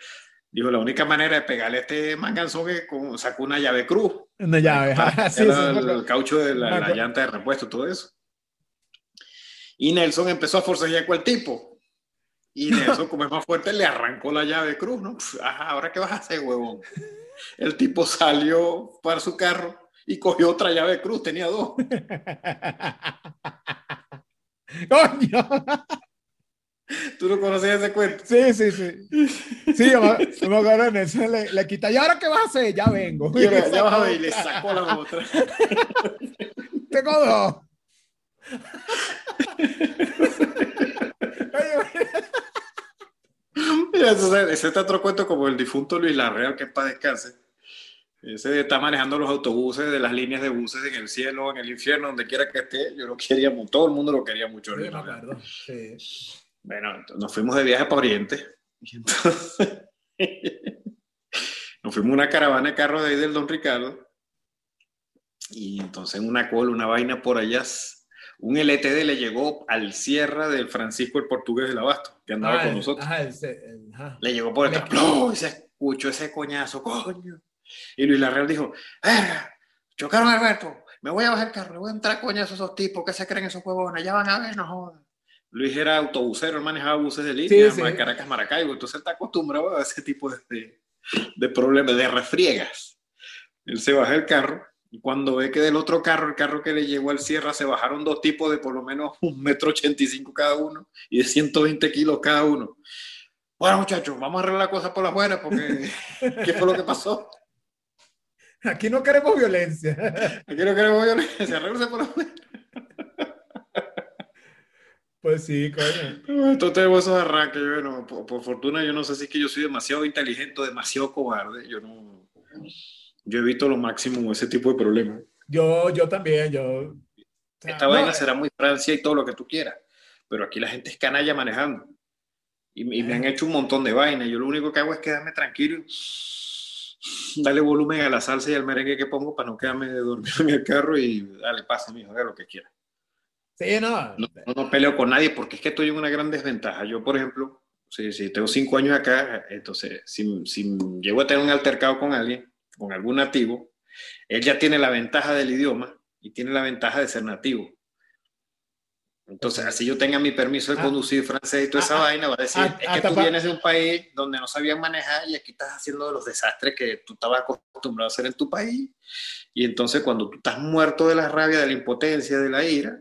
Dijo, la única manera de pegarle a este manganzón es con, sacó una llave cruz. Una llave. Sí, era sí, el, acuerdo. caucho de la, la llanta de repuesto, todo eso. Y Nelson empezó a forcejear con el tipo. Y Nelson, como es más fuerte, le arrancó la llave cruz, ¿no? Ajá, ¿ahora qué vas a hacer, huevón? El tipo salió para su carro y cogió otra llave cruz, tenía dos. Coño. ¿Tú no conocías ese cuento? Sí, sí, sí. Sí, yo me, yo me acuerdo en eso. Le, le quita. ¿Y ahora qué vas a hacer? Ya vengo. Y ahora, ya vas a ver, y le sacó la otra. Tengo dos. Mira, ese, ese es otro cuento como el difunto Luis Larreal, que es para descanse. Ese está manejando los autobuses de las líneas de buses en el cielo, en el infierno, donde quiera que esté. Yo lo quería, mu- todo el mundo lo quería mucho. Sí, Luis me Larreal. acuerdo. Sí. Bueno, nos fuimos de viaje para Oriente. Y entonces, nos fuimos una caravana de carros de ahí del Don Ricardo. Y entonces en una cola, una vaina por allá, un LTD le llegó al Sierra del Francisco el Portugués del Abasto, que andaba Ah, con el- nosotros. El- el- ajá. Le llegó por detrás, ¡plum! y se escuchó ese coñazo, coño. Y Luis Larreal dijo, ¡verga! Chocaron a Alberto, me voy a bajar el carro, le voy a entrar coñazo a esos tipos que se creen esos huevones, ya van a ver, no jodan. Luis era autobusero, él manejaba buses de línea, Sí, sí. de Caracas, Maracaibo, entonces él está acostumbrado a ese tipo de, de, de problemas, de refriegas. Él se baja el carro y cuando ve que del otro carro, el carro que le llegó al Sierra, se bajaron dos tipos de por lo menos un metro ochenta y cinco cada uno y de 120 kilos cada uno. Bueno, muchachos, vamos a arreglar la cosa por las buenas porque ¿qué fue lo que pasó? Aquí no queremos violencia. Aquí no queremos violencia, arreglarse por las buenas. Pues sí, coño. Entonces tenemos esos arranques. Bueno, por, por fortuna, yo no sé si es que yo soy demasiado inteligente o demasiado cobarde. Yo no. Yo evito lo máximo ese tipo de problemas. Yo, yo también, yo. o sea, Esta no, vaina eh, será muy Francia y todo lo que tú quieras. Pero aquí la gente es canalla manejando. Y, y me han hecho un montón de vainas. Yo lo único que hago es quedarme tranquilo darle volumen a la salsa y al merengue que pongo para no quedarme dormido en el carro y dale, pasa, mijo, haga lo que quiera. Sí, no. No, no, no peleo con nadie porque es que estoy en una gran desventaja. Yo, por ejemplo, si, si tengo cinco años acá, entonces si, si llego a tener un altercado con alguien, con algún nativo, él ya tiene la ventaja del idioma y tiene la ventaja de ser nativo. Entonces, así yo tenga mi permiso de Ah. conducir francés y toda esa Ah, vaina, va a decir, ah, es que tú vienes de un país donde no sabían manejar y aquí estás haciendo los desastres que tú estabas acostumbrado a hacer en tu país. Y entonces cuando tú estás muerto de la rabia, de la impotencia, de la ira,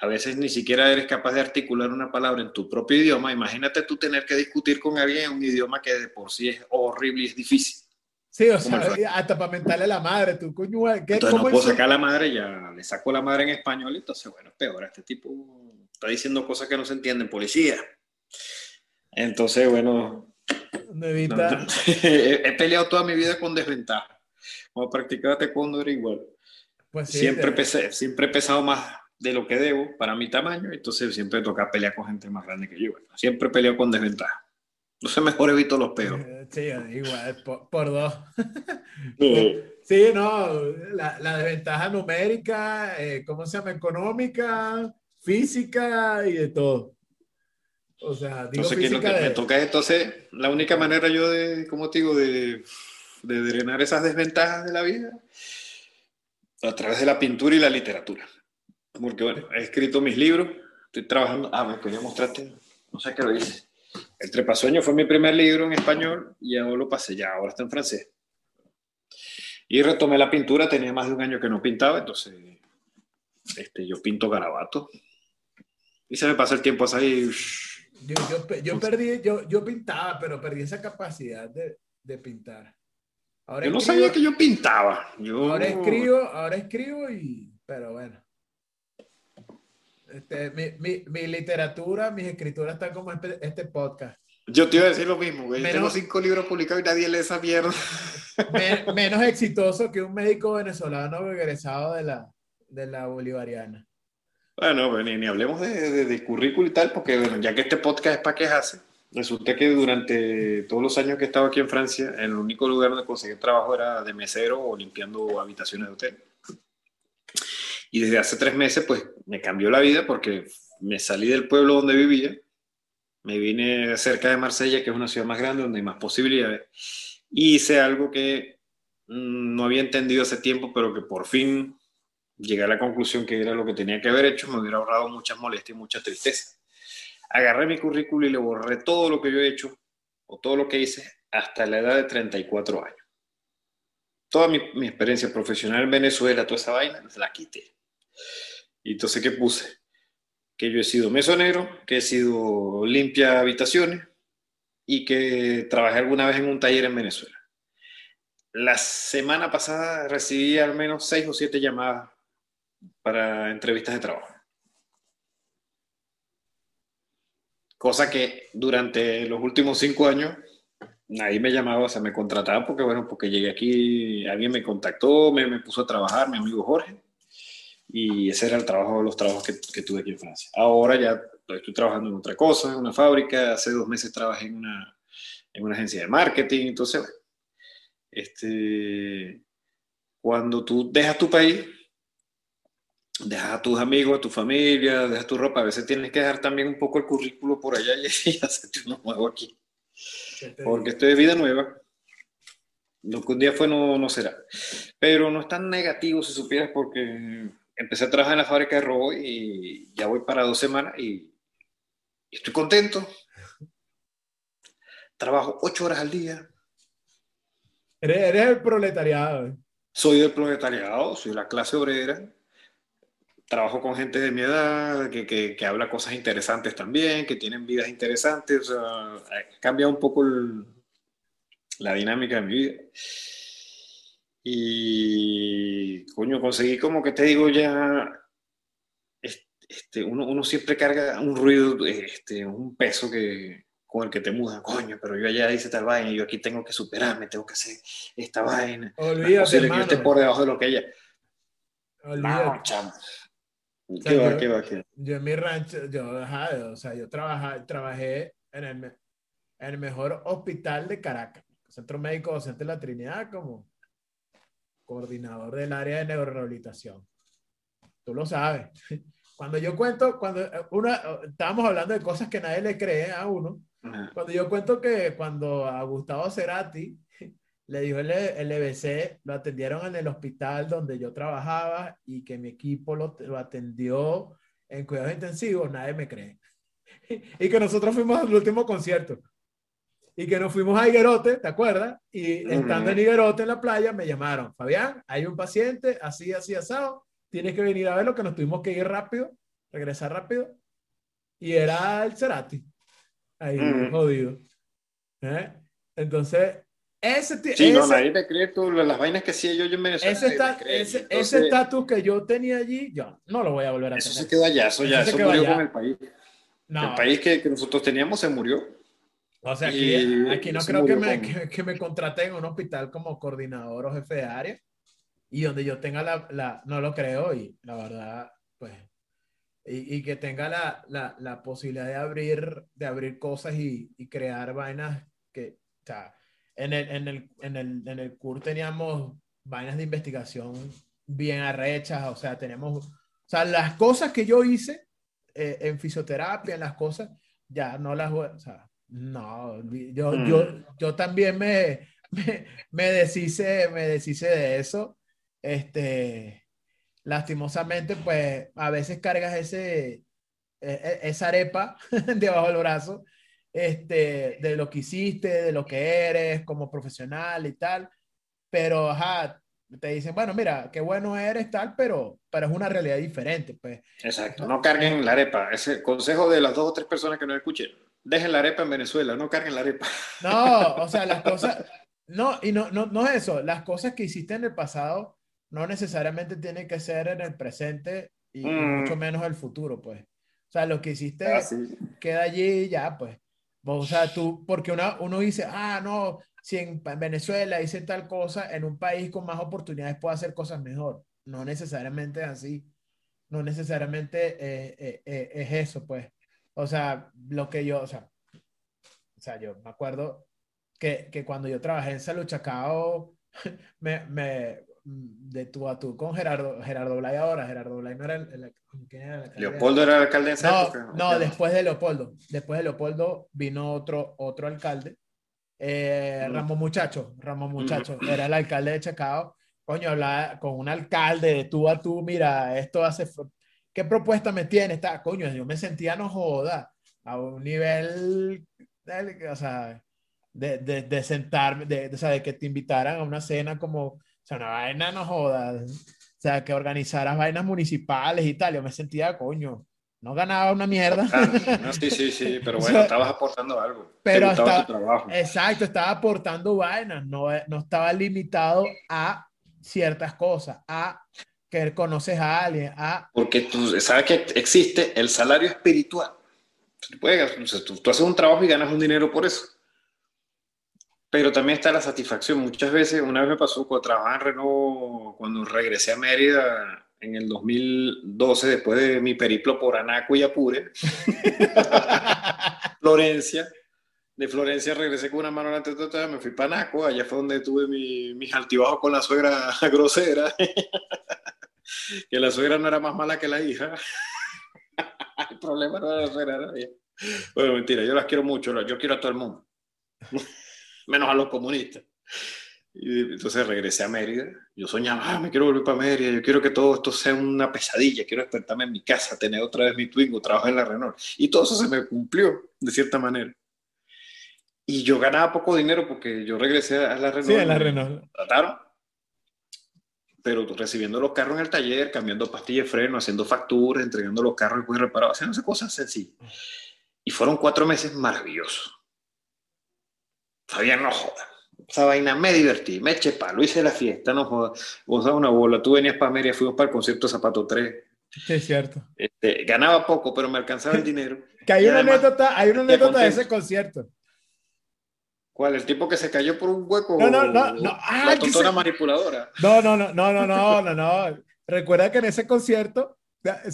a veces ni siquiera eres capaz de articular una palabra en tu propio idioma. Imagínate tú tener que discutir con alguien en un idioma que de por sí es horrible y es difícil. Sí, o ¿Cómo sea, le hasta para mentarle a la madre, tú, coño, ¿qué, Entonces no cómo puedo hizo? sacar a la madre, ya le saco la madre en español, entonces bueno, es peor. Este tipo está diciendo cosas que no se entienden, policía. Entonces, bueno, no, no. he, he peleado toda mi vida con desventaja. Cuando practicaba taekwondo era igual. pues sí, siempre, pesé, siempre he pesado más de lo que debo para mi tamaño, entonces siempre toca pelear con gente más grande que yo. Siempre peleo con desventaja. Entonces mejor evito los peos. Sí, igual, por, por dos. Sí, no, la, la desventaja numérica, eh, ¿cómo se llama? Económica, física y de todo. O sea, digo Entonces, ¿qué es lo física que me de... toca? Entonces, la única manera yo de, como te digo, de, de drenar esas desventajas de la vida, a través de la pintura y la literatura. Porque, bueno, he escrito mis libros, estoy trabajando, ah, me quería mostrarte, no sé qué lo hice. El Trepasueño fue mi primer libro en español y ahora lo pasé ya, ahora está en francés. Y retomé la pintura, tenía más de un año que no pintaba, entonces este, yo pinto garabatos. Y se me pasa el tiempo así. Yo, yo, yo perdí, yo, yo pintaba, pero perdí esa capacidad de, de pintar. Ahora Yo no escribo- sabía que yo pintaba. Yo... Ahora escribo, ahora escribo y, pero bueno. Este, mi, mi, mi literatura, mis escrituras están como este, este podcast. Yo te iba a decir lo mismo, güey. Menos- Tengo cinco libros publicados y nadie lee esa mierda. Me- menos exitoso que un médico venezolano egresado de la, de la bolivariana. Bueno, ni, ni hablemos de, de, de currículo y tal, porque bueno, ya que este podcast es para quejarse, Resulta que durante todos los años que he estado aquí en Francia, el único lugar donde conseguí trabajo era de mesero o limpiando habitaciones de hotel. Y desde hace tres meses, pues me cambió la vida porque me salí del pueblo donde vivía, me vine cerca de Marsella, que es una ciudad más grande donde hay más posibilidades, y hice algo que mm, no había entendido hace tiempo, pero que por fin llegué a la conclusión que era lo que tenía que haber hecho, me hubiera ahorrado muchas molestias y mucha tristeza agarré mi currículo y le borré todo lo que yo he hecho o todo lo que hice hasta la edad de 34 años. Toda mi, mi experiencia profesional en Venezuela, toda esa vaina, la quité. Y entonces, ¿qué puse? Que yo he sido mesonero, que he sido limpia habitaciones y que trabajé alguna vez en un taller en Venezuela. La semana pasada recibí al menos seis o siete llamadas para entrevistas de trabajo. cosa que durante los últimos cinco años nadie me llamaba, o sea, me contrataba porque, bueno, porque llegué aquí, alguien me contactó, me, me puso a trabajar, mi amigo Jorge, y ese era el trabajo, los trabajos que, que tuve aquí en Francia. Ahora ya estoy trabajando en otra cosa, en una fábrica, hace dos meses trabajé en una, en una agencia de marketing, entonces, este, cuando tú dejas tu país, dejas a tus amigos, a tu familia, dejas tu ropa. A veces tienes que dejar también un poco el currículo por allá y, hacerte uno nuevo aquí. Porque esto es vida nueva. Lo que un día fue no, no será. Pero no es tan negativo si supieras porque empecé a trabajar en la fábrica de robo y ya voy para dos semanas y, estoy contento. Trabajo ocho horas al día. Eres, eres el proletariado. Soy del proletariado, soy la clase obrera trabajo con gente de mi edad que, que, que, habla cosas interesantes también, que tienen vidas interesantes. O sea, cambia un poco el, la dinámica de mi vida. Y, coño, conseguí como que te digo ya, este, uno, uno siempre carga un ruido, este, un peso que, con el que te mudan, coño, pero yo allá hice tal vaina y yo aquí tengo que superarme, tengo que hacer esta vaina. Olvídate, no que yo esté por debajo de lo que ella. Olvídate. No, chamo. O sea, ¿Qué va, yo, qué va, qué va? yo en mi rancho, yo, ajá, o sea, yo trabaja, trabajé en el, en el mejor hospital de Caracas, Centro Médico Docente de la Trinidad, como coordinador del área de neurorehabilitación. Tú lo sabes. Cuando yo cuento, cuando eh, una, estábamos hablando de cosas que nadie le cree a uno, cuando yo cuento que cuando a Gustavo Cerati le dio el LBC, lo atendieron en el hospital donde yo trabajaba y que mi equipo lo, lo atendió en cuidados intensivos, nadie me cree. Y que nosotros fuimos al último concierto. Y que nos fuimos a Higuerote, ¿te acuerdas? Y estando en Higuerote en la playa me llamaron, Fabián, hay un paciente así, así, asado, tienes que venir a verlo, que nos tuvimos que ir rápido, regresar rápido. Y era el Cerati, ahí Ujú. jodido. ¿Eh? Entonces, ese, Sí, no, nadie me cree tú, las vainas que hacía yo, yo en Venezuela. ese cree. ese- Entonces, ese estatus que yo tenía allí, yo no lo voy a volver a Eso tener. se quedó allá, eso ya, Eso eso murió allá. con el país. No, El país que, que nosotros teníamos se murió. O sea, aquí, y aquí no creo que me, que, que me contraten en un hospital como coordinador o jefe de área y donde yo tenga la, la no lo creo y la verdad, pues, y, y que tenga la, la, la posibilidad de abrir, de abrir cosas y, y crear vainas que, o sea, en el, en el, en el, en el CUR teníamos vainas de investigación bien arrechas, o sea, tenemos, o sea, las cosas que yo hice eh, en fisioterapia, en las cosas, ya no las voy, o sea, no, yo, Mm. yo, yo también me, me, me deshice, me deshice de eso, este, lastimosamente, pues, a veces cargas ese, e- e- esa arepa debajo del brazo, este, de lo que hiciste, de lo que eres como profesional y tal, pero, ajá, te dicen, bueno, mira, qué bueno eres tal, pero, pero es una realidad diferente, pues. Exacto, no carguen la arepa. Ese consejo de las dos o tres personas que nos escuchen. Dejen la arepa en Venezuela, no carguen la arepa. No, o sea, las cosas, no, y no, no, no es eso, las cosas que hiciste en el pasado no necesariamente tienen que ser en el presente y, Mm. mucho menos el futuro, pues. O sea, lo que hiciste Así. queda allí y ya, pues. O sea, tú, porque una, uno dice, ah, no, si en, en Venezuela hice tal cosa, en un país con más oportunidades puedo hacer cosas mejor. No necesariamente es así. No necesariamente eh, eh, eh, es eso, pues. O sea, lo que yo, o sea, O sea, yo me acuerdo que, que cuando yo trabajé en Salud Chacao, me, me, de tú a tú con Gerardo, Gerardo Blay ahora, Gerardo Blay no era el, el- ¿quién era el alcalde? Leopoldo era el alcalde en No, época. no, después de Leopoldo. Después de Leopoldo vino otro, otro alcalde, eh, Ujú. Ramón Muchacho. Ramón Muchacho era el alcalde de Chacao. Coño, hablaba con un alcalde de tú a tú, mira, esto hace. ¿Qué propuesta me tiene? Está, coño, yo me sentía no joda, a un nivel, de- o sea, de, de, de sentarme, de, de, o sea, de que te invitaran a una cena como, o sea, una vaina no joda. O sea, que organizaras vainas municipales y tal. Yo me sentía, coño, no ganaba una mierda. Ah, no, sí, sí, sí, pero O bueno, sea, estabas aportando algo. pero hasta- tu trabajo. Exacto, estaba aportando vainas, no, no estaba limitado a ciertas cosas, a que conoces a alguien, a... Porque tú sabes que existe el salario espiritual. Tú, puedes- tú- tú haces un trabajo y ganas un dinero por eso. Pero también está la satisfacción. Muchas veces, una vez me pasó cuando trabajaba en Renault, cuando regresé a Mérida en el 2012, después de mi periplo por Anaco y Apure, Florencia. De Florencia regresé con una mano delante de otra, me fui para Anaco, allá fue donde tuve mi- mis altibajos con la suegra grosera, que la suegra no era más mala que la hija. El problema no era la suegra, era ella. Bueno, mentira, yo las quiero mucho, yo quiero a todo el mundo, menos a los comunistas. Y entonces regresé a Mérida, yo soñaba, "Ah, me quiero volver para Mérida, yo quiero que todo esto sea una pesadilla, quiero despertarme en mi casa, tener otra vez mi Twingo, trabajar en la Renault. Y todo eso se me cumplió, de cierta manera. Y yo ganaba poco dinero porque yo regresé a la Renault. Sí, en la Renault. Trataron. Pero recibiendo los carros en el taller, cambiando pastillas de freno, haciendo facturas, entregando los carros después reparados, haciendo esas cosas sencillas. Y fueron cuatro meses maravillosos. Fabián, no joda. Esa vaina me divertí, me eché palo, hice la fiesta, no joda. Gozaba una bola. Tú venías para Mérida, fuimos para el concierto Zapato 3. Sí, es cierto. Este, ganaba poco, pero me alcanzaba el dinero. Que hay Y una además, anécdota, hay una anécdota de ese concierto. ¿Cuál? ¿El tipo que se cayó por un hueco? No, no, no, no. Ah, La que tontona se- manipuladora. No, no, no, no, no, no, no, no. Recuerda que en ese concierto,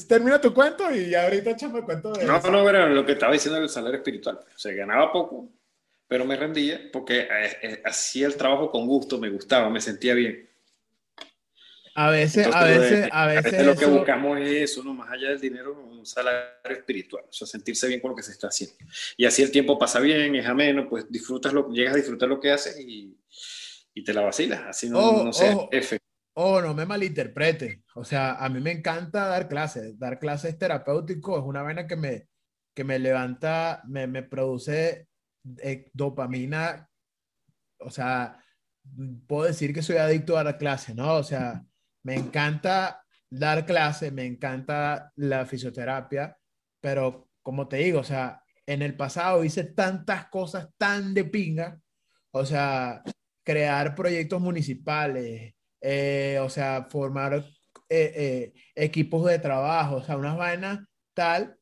termina tu cuento y ahorita echame el cuento de No, eso. no, era lo que estaba diciendo del salario espiritual. O sea, ganaba poco, pero me rendía porque eh, eh, hacía el trabajo con gusto, me gustaba, me sentía bien. A veces, a Entonces, veces, eh, a veces lo que eso- buscamos es eso, ¿no? Más allá del dinero, un salario espiritual, o sea, sentirse bien con lo que se está haciendo. Y así el tiempo pasa bien, es ameno, pues disfrutas lo, llegas a disfrutar lo que haces y, y te la vacilas, así no, Ojo, no sea ojo. F. Oh, no me malinterprete. O sea, a mí me encanta dar clases. Dar clases terapéutico es una vaina que me, que me levanta, me, me produce eh, dopamina. O sea, puedo decir que soy adicto a dar clases, ¿no? O sea, me encanta dar clases, me encanta la fisioterapia, pero como te digo, o sea, en el pasado hice tantas cosas tan de pinga, o sea, crear proyectos municipales, eh, o sea, formar eh, eh, equipos de trabajo, o sea, unas vainas tal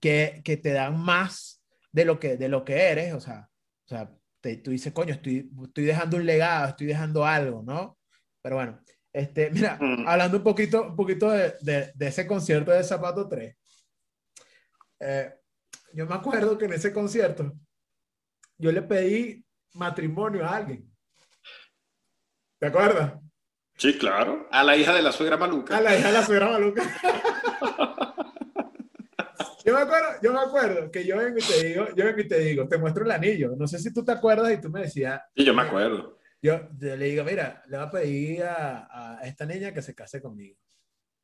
que, que te dan más de lo que, de lo que eres, o sea, o sea te- tú dices, coño, estoy, estoy dejando un legado, estoy dejando algo, ¿no? Pero bueno, este, mira, Mm. hablando un poquito, un poquito de, de, de ese concierto de Zapato 3, eh, yo me acuerdo que en ese concierto yo le pedí matrimonio a alguien. ¿Te acuerdas? Sí, claro. A la hija de la suegra maluca. A la hija de la suegra maluca. Yo me acuerdo, yo me acuerdo que yo vengo y te digo, yo vengo y te digo, te muestro el anillo. No sé si tú te acuerdas y tú me decías, Sí, yo me acuerdo. Yo, yo le digo, mira, le voy a pedir a, a esta niña que se case conmigo.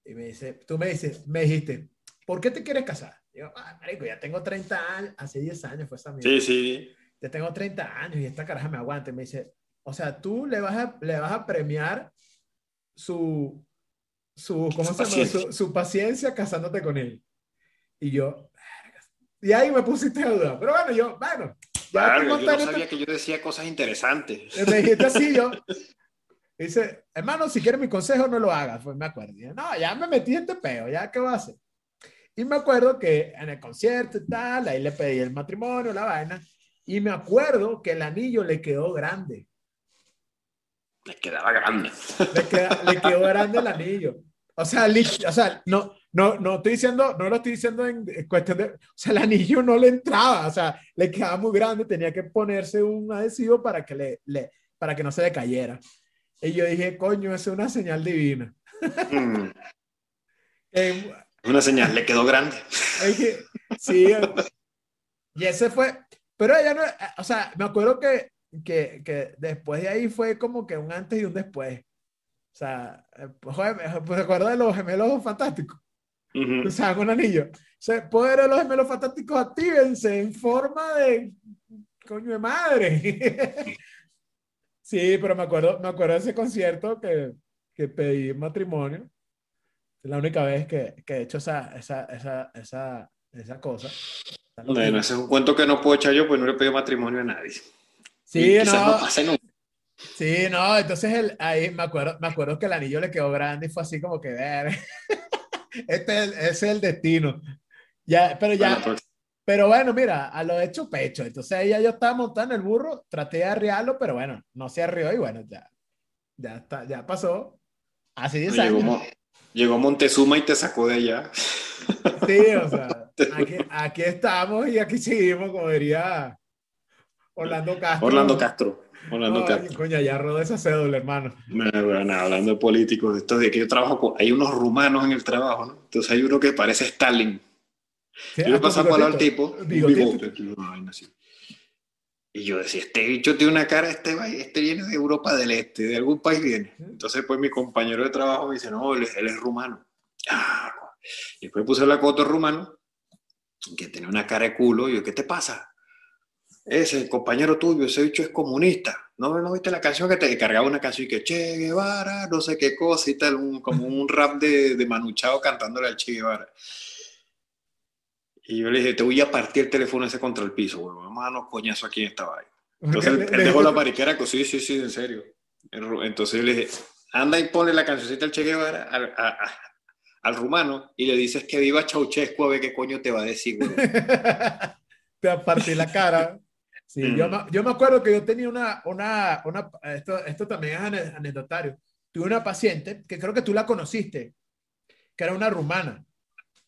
Y me dice, tú me dices, me dijiste, ¿por qué te quieres casar? Y yo, ah, marico, ya tengo 30 años, hace 10 años fue esa mierda. Sí, sí. Ya tengo 30 años y esta caraja me aguanta. Y me dice, o sea, tú le vas a, le vas a premiar su, su, ¿cómo Su se llama? paciencia. Su, su paciencia casándote con él. Y yo, y ahí me pusiste a dudar. Pero bueno, yo, bueno, yo no sabía que yo decía cosas interesantes. me dijiste así, yo. Dice, hermano, si quieres mi consejo, no lo hagas. Pues me acuerdo. Yo, no, ya me metí en este peo, ya qué va a hacer. Y me acuerdo que en el concierto y tal, ahí le pedí el matrimonio, la vaina. Y me acuerdo que el anillo le quedó grande. Me quedaba grande. Le, queda- le quedó grande el anillo. O sea, o sea, no, no, no estoy diciendo, no lo estoy diciendo en, cuestión de, o sea, el anillo no le entraba, o sea, le quedaba muy grande, tenía que ponerse un adhesivo para que le, le para que no se le cayera. Y yo dije, coño, esa es una señal divina. Mm. Eh, una señal, le quedó grande. sí, y ese fue, pero ella no, o sea, me acuerdo que, que, que después de ahí fue como que un antes y un después. O sea, eh, joder, me acuerdo de los gemelos fantásticos. O sea, un anillo. O sea, poder de los gemelos fantásticos actívense en forma de coño de madre. sí, pero me acuerdo, me acuerdo de ese concierto que, que pedí matrimonio. Es la única vez que, que he hecho esa, esa, esa, esa, esa cosa. Bueno, ese es un cuento que no puedo echar yo, pues no le pedí matrimonio a nadie. Sí, no. no Sí, no, entonces el, ahí me acuerdo, me acuerdo que el anillo le quedó grande y fue así como que ver. este es, es, el destino. Ya, pero ya, pues. pero bueno, mira, a lo hecho pecho. Entonces ella yo estaba montando el burro, traté de arriarlo, pero bueno, no se arrió y bueno, ya, ya está, ya pasó. Así 10 Llegó, llegó Montezuma y te sacó de allá. Sí, o sea, aquí, aquí estamos y aquí seguimos, como diría Orlando Castro. Orlando Castro. Castro. Coño, ya esa cédula, hermano. Bueno, hablando de políticos, esto de que yo trabajo con, hay unos rumanos en el trabajo, ¿no? Entonces hay uno que parece Stalin. yo le pasaba por al tipo, Y yo decía, este bicho tiene una cara, este, este viene de Europa del Este, de algún país viene. Entonces, pues mi compañero de trabajo me dice, no, él, es rumano. Ah, y después puse la foto rumano, que tenía una cara de culo, y yo, ¿qué te pasa? Ese compañero tuyo, ese bicho es comunista. ¿No, ¿No viste la canción que te cargaba una canción y que Che Guevara, no sé qué cosa y tal, un, como un rap de, de Manuchao cantándole al Che Guevara? Y yo le dije, te voy a partir el teléfono ese contra el piso, güey. Vamos a darnos coñazo aquí en esta vaina. Entonces él, dejó la pariquera, que sí, sí, sí, en serio. Entonces yo le dije, anda y pone la cancioncita al Che Guevara al, al rumano y le dices que viva Ceausescu a ver qué coño te va a decir, güey. te va a partir la cara. Sí, yo, me, yo, me acuerdo que yo tenía una, una, una esto, esto también es anecdotario. Tuve una paciente que creo que tú la conociste, que era una rumana.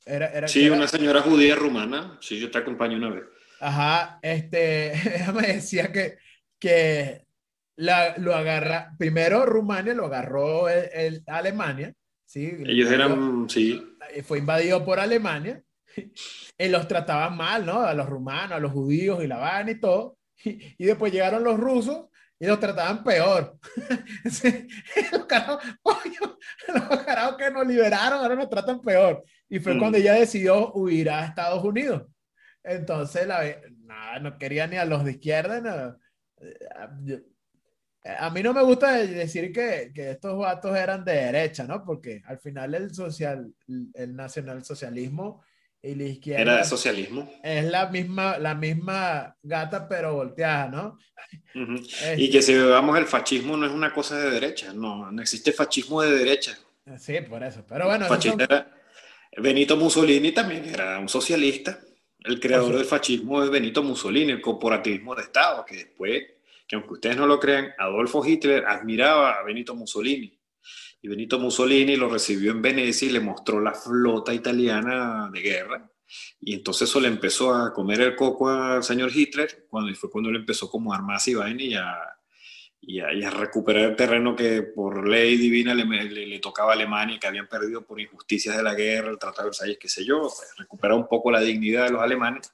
Era, era, sí, una señora judía rumana. Sí, yo te acompañé una vez. Ajá, este, ella me decía que, que la, lo agarra, primero Rumania lo agarró el, Alemania, ¿sí? Ellos eran, sí. Fue invadido por Alemania y los trataban mal, ¿no? A los rumanos, a los judíos y la van y todo. Y, después llegaron los rusos y los trataban peor. los, carajos, que nos liberaron ahora nos tratan peor. Y fue mm. cuando ella decidió huir a Estados Unidos. Entonces, la, nada, no quería ni a los de izquierda. a mí no me gusta decir que, que, estos vatos eran de derecha, ¿no? Porque al final el social, el nacionalsocialismo y la izquierda. Era de socialismo. Es la misma, la misma gata, pero volteada, ¿no? Y que si veamos el fascismo no es una cosa de derecha, no, no existe fascismo de derecha. Sí, por eso. Pero bueno. Benito Mussolini también era un socialista. El creador del fascismo es Benito Mussolini, el corporativismo de Estado, que después, que aunque ustedes no lo crean, Adolfo Hitler admiraba a Benito Mussolini y Benito Mussolini lo recibió en Venecia y le mostró la flota italiana de guerra. Y entonces eso le empezó a comer el coco al señor Hitler, cuando fue cuando le empezó como a armarse y vaina y a, y a, recuperar el terreno que por ley divina le, tocaba a Alemania, que habían perdido por injusticias de la guerra, el Tratado de Versalles, qué sé yo, pues, recuperar un poco la dignidad de los alemanes,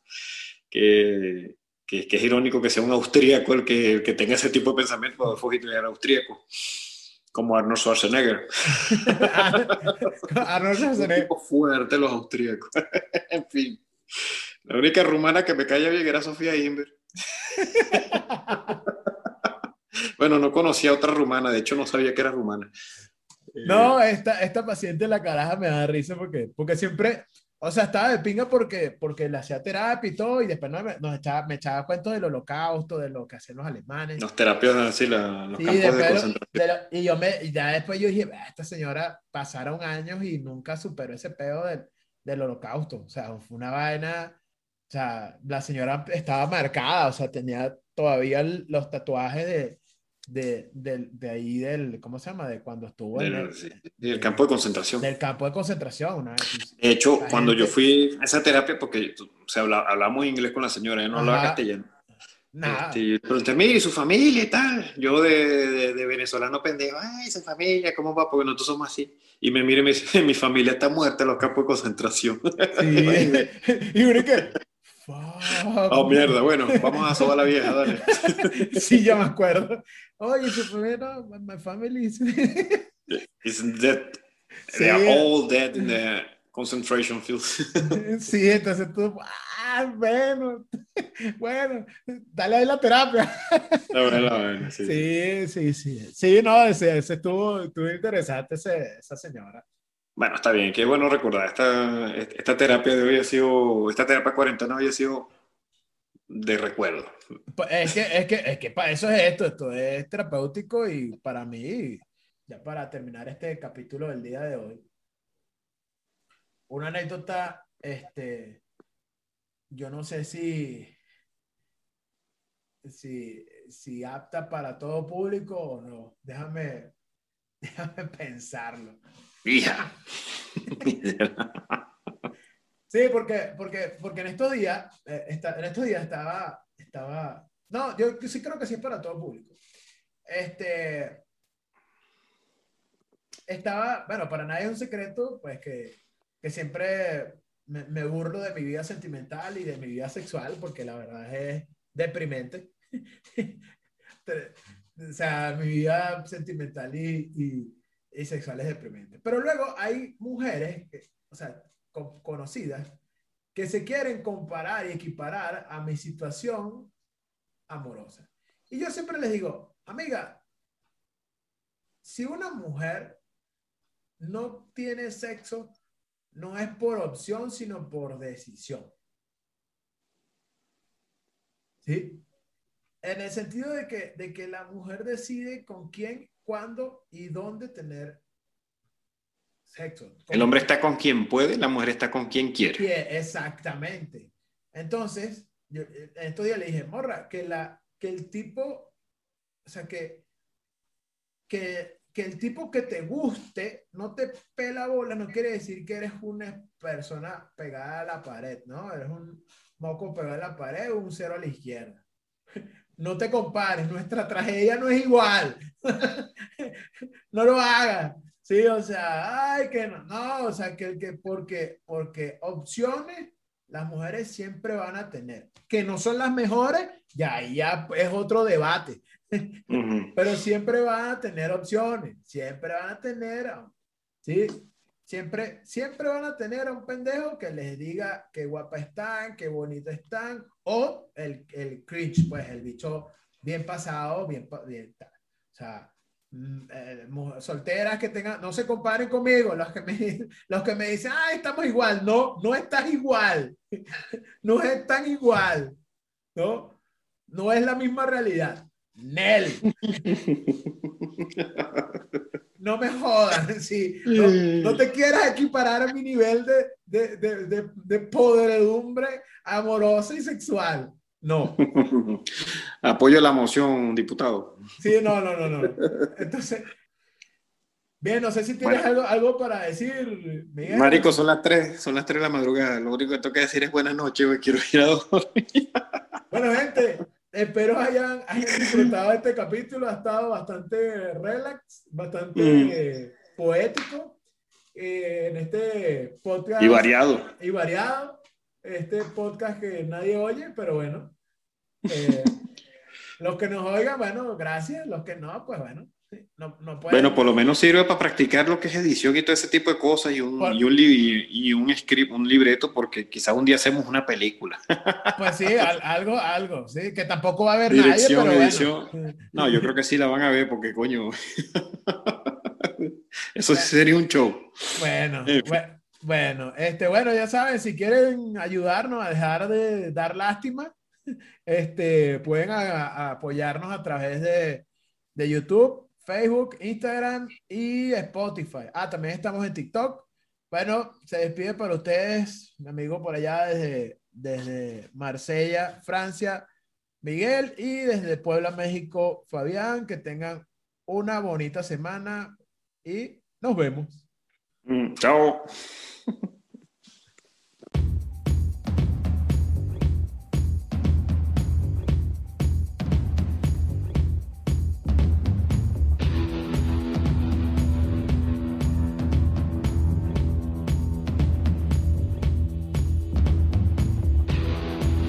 que, que, es irónico que sea un austríaco el que, que tenga ese tipo de pensamiento, Adolfo Hitler era austríaco como Arnold Schwarzenegger. Arnold Schwarzenegger. Un fuerte los austríacos. en fin. La única rumana que me caía bien era Sofía Inver. bueno, no conocía a otra rumana, de hecho no sabía que era rumana. No, esta, esta paciente la caraja me da risa porque, porque siempre, o sea, estaba de pinga porque, porque le hacía terapia y todo, y después me, nos echaba, me echaba cuentos del holocausto, de lo que hacían los alemanes. Los terapias, así, la, los campos de concentración. y yo me, ya después yo dije, esta señora pasaron años y nunca superó ese pedo del, del holocausto. O sea, fue una vaina, o sea, la señora estaba marcada, o sea, tenía todavía los tatuajes de, de, del- de ahí del, ¿cómo se llama? De cuando estuvo en el, del campo de concentración. del campo de concentración. una vez. De hecho, La cuando yo gente- fui a esa terapia, porque o sea, habla- hablamos inglés con la señora, ella no hablaba castellano. Nada. Este, yo pregunté, mire, ¿y su familia y tal? Yo de, de, de venezolano pendejo, ay, su familia, ¿cómo va? Porque nosotros somos así. Y me mire y me dice, mi familia está muerta en los campos de concentración. Sí. y uno que. Oh, mierda, bueno, vamos a sobar la vieja, dale. Sí, ya me acuerdo. Oye, su no, my- family is- dead. Sí. They are all dead in the concentration field. Sí, entonces tú, ah, bueno, bueno, dale ahí la terapia. La verdad, la verdad, sí. Sí, sí, sí. Sí, no, ese, ese estuvo, estuvo interesante ese- esa señora. Bueno, está bien, qué bueno recordar. Esta, esta terapia de hoy ha sido, esta terapia cuarentena hoy ha sido de recuerdo. Pues Es que, es que, es que para eso es esto, esto es terapéutico y para mí, ya para terminar este capítulo del día de hoy, una anécdota, este, yo no sé si, si, si apta para todo público o no. Déjame, déjame pensarlo. Hija. Sí, porque, porque, porque en estos días, eh, esta- en estos días estaba, estaba, no, yo sí creo que sí es para todo público. Este, estaba, bueno, para nadie es un secreto, pues que, que siempre me, me burlo de mi vida sentimental y de mi vida sexual, porque la verdad es deprimente. o sea, mi vida sentimental y, y, y sexual es deprimente. Pero luego hay mujeres, o sea, co- conocidas, que se quieren comparar y equiparar a mi situación amorosa. Y yo siempre les digo, amiga, si una mujer no tiene sexo, no es por opción, sino por decisión. ¿Sí? En el sentido de que, de que la mujer decide con quién, cuándo y dónde tener sexo. El hombre está con quien puede, la mujer está con quien quiere. Exactamente. Entonces, yo, eh, en estos días le dije, morra, que, la, que el tipo, o sea, que, que, que el tipo que te guste no te pela bola, no quiere decir que eres una persona pegada a la pared, ¿no? Eres un moco pegado a la pared o un cero a la izquierda. No te compares, nuestra tragedia no es igual. no lo hagas. Sí, o sea, ay, que no, no, o sea, que, que porque, porque opciones las mujeres siempre van a tener. Que no son las mejores, ya ya es otro debate. Pero siempre van a tener opciones, siempre van a tener, ¿sí? Siempre, siempre van a tener a un pendejo que les diga qué guapa están, qué bonita están, o el, el cringe, pues el bicho bien pasado, bien, bien. O sea, mm, eh, solteras que tengan, no se comparen conmigo, los que me, los que me dicen, ah, estamos igual, no, no estás igual, no es tan igual, ¿no? No es la misma realidad. Nel. No me jodan, sí. No, no te quieras equiparar a mi nivel de, de, de, de, de podredumbre amorosa y sexual. No. Apoyo la moción, diputado. Sí, no, no, no, no. Entonces, bien, no sé si tienes Bueno. algo, algo para decir, Miguel. Marico, son las 3, son las 3 de la madrugada. Lo único que tengo que decir es buenas noches, güey. Quiero ir a dormir. Bueno, gente, espero hayan, hayan disfrutado este capítulo. Ha estado bastante relax, bastante Mm. eh, poético eh, en este podcast. Y variado. y variado. Este podcast que nadie oye, pero bueno. eh, los que nos oigan, bueno, gracias. Los que no, pues bueno. No, no Bueno, por lo menos sirve para practicar lo que es edición y todo ese tipo de cosas y un, Por- y un, li- y un script, un libreto, porque quizás un día hacemos una película. Pues sí, al- algo, algo, sí, que tampoco va a haber Dirección, nadie, pero edición. bueno. No, yo creo que sí la van a ver porque, coño, eso sí sería un show. Bueno, bue- bueno, este, bueno, ya saben, si quieren ayudarnos a dejar de dar lástima, este, pueden a- a apoyarnos a través de, de YouTube, Facebook, Instagram y Spotify. Ah, también estamos en TikTok. Bueno, se despide para ustedes, mi amigo por allá desde, desde Marsella, Francia, Miguel y desde Puebla, México, Fabián, que tengan una bonita semana y nos vemos. Mm, chao.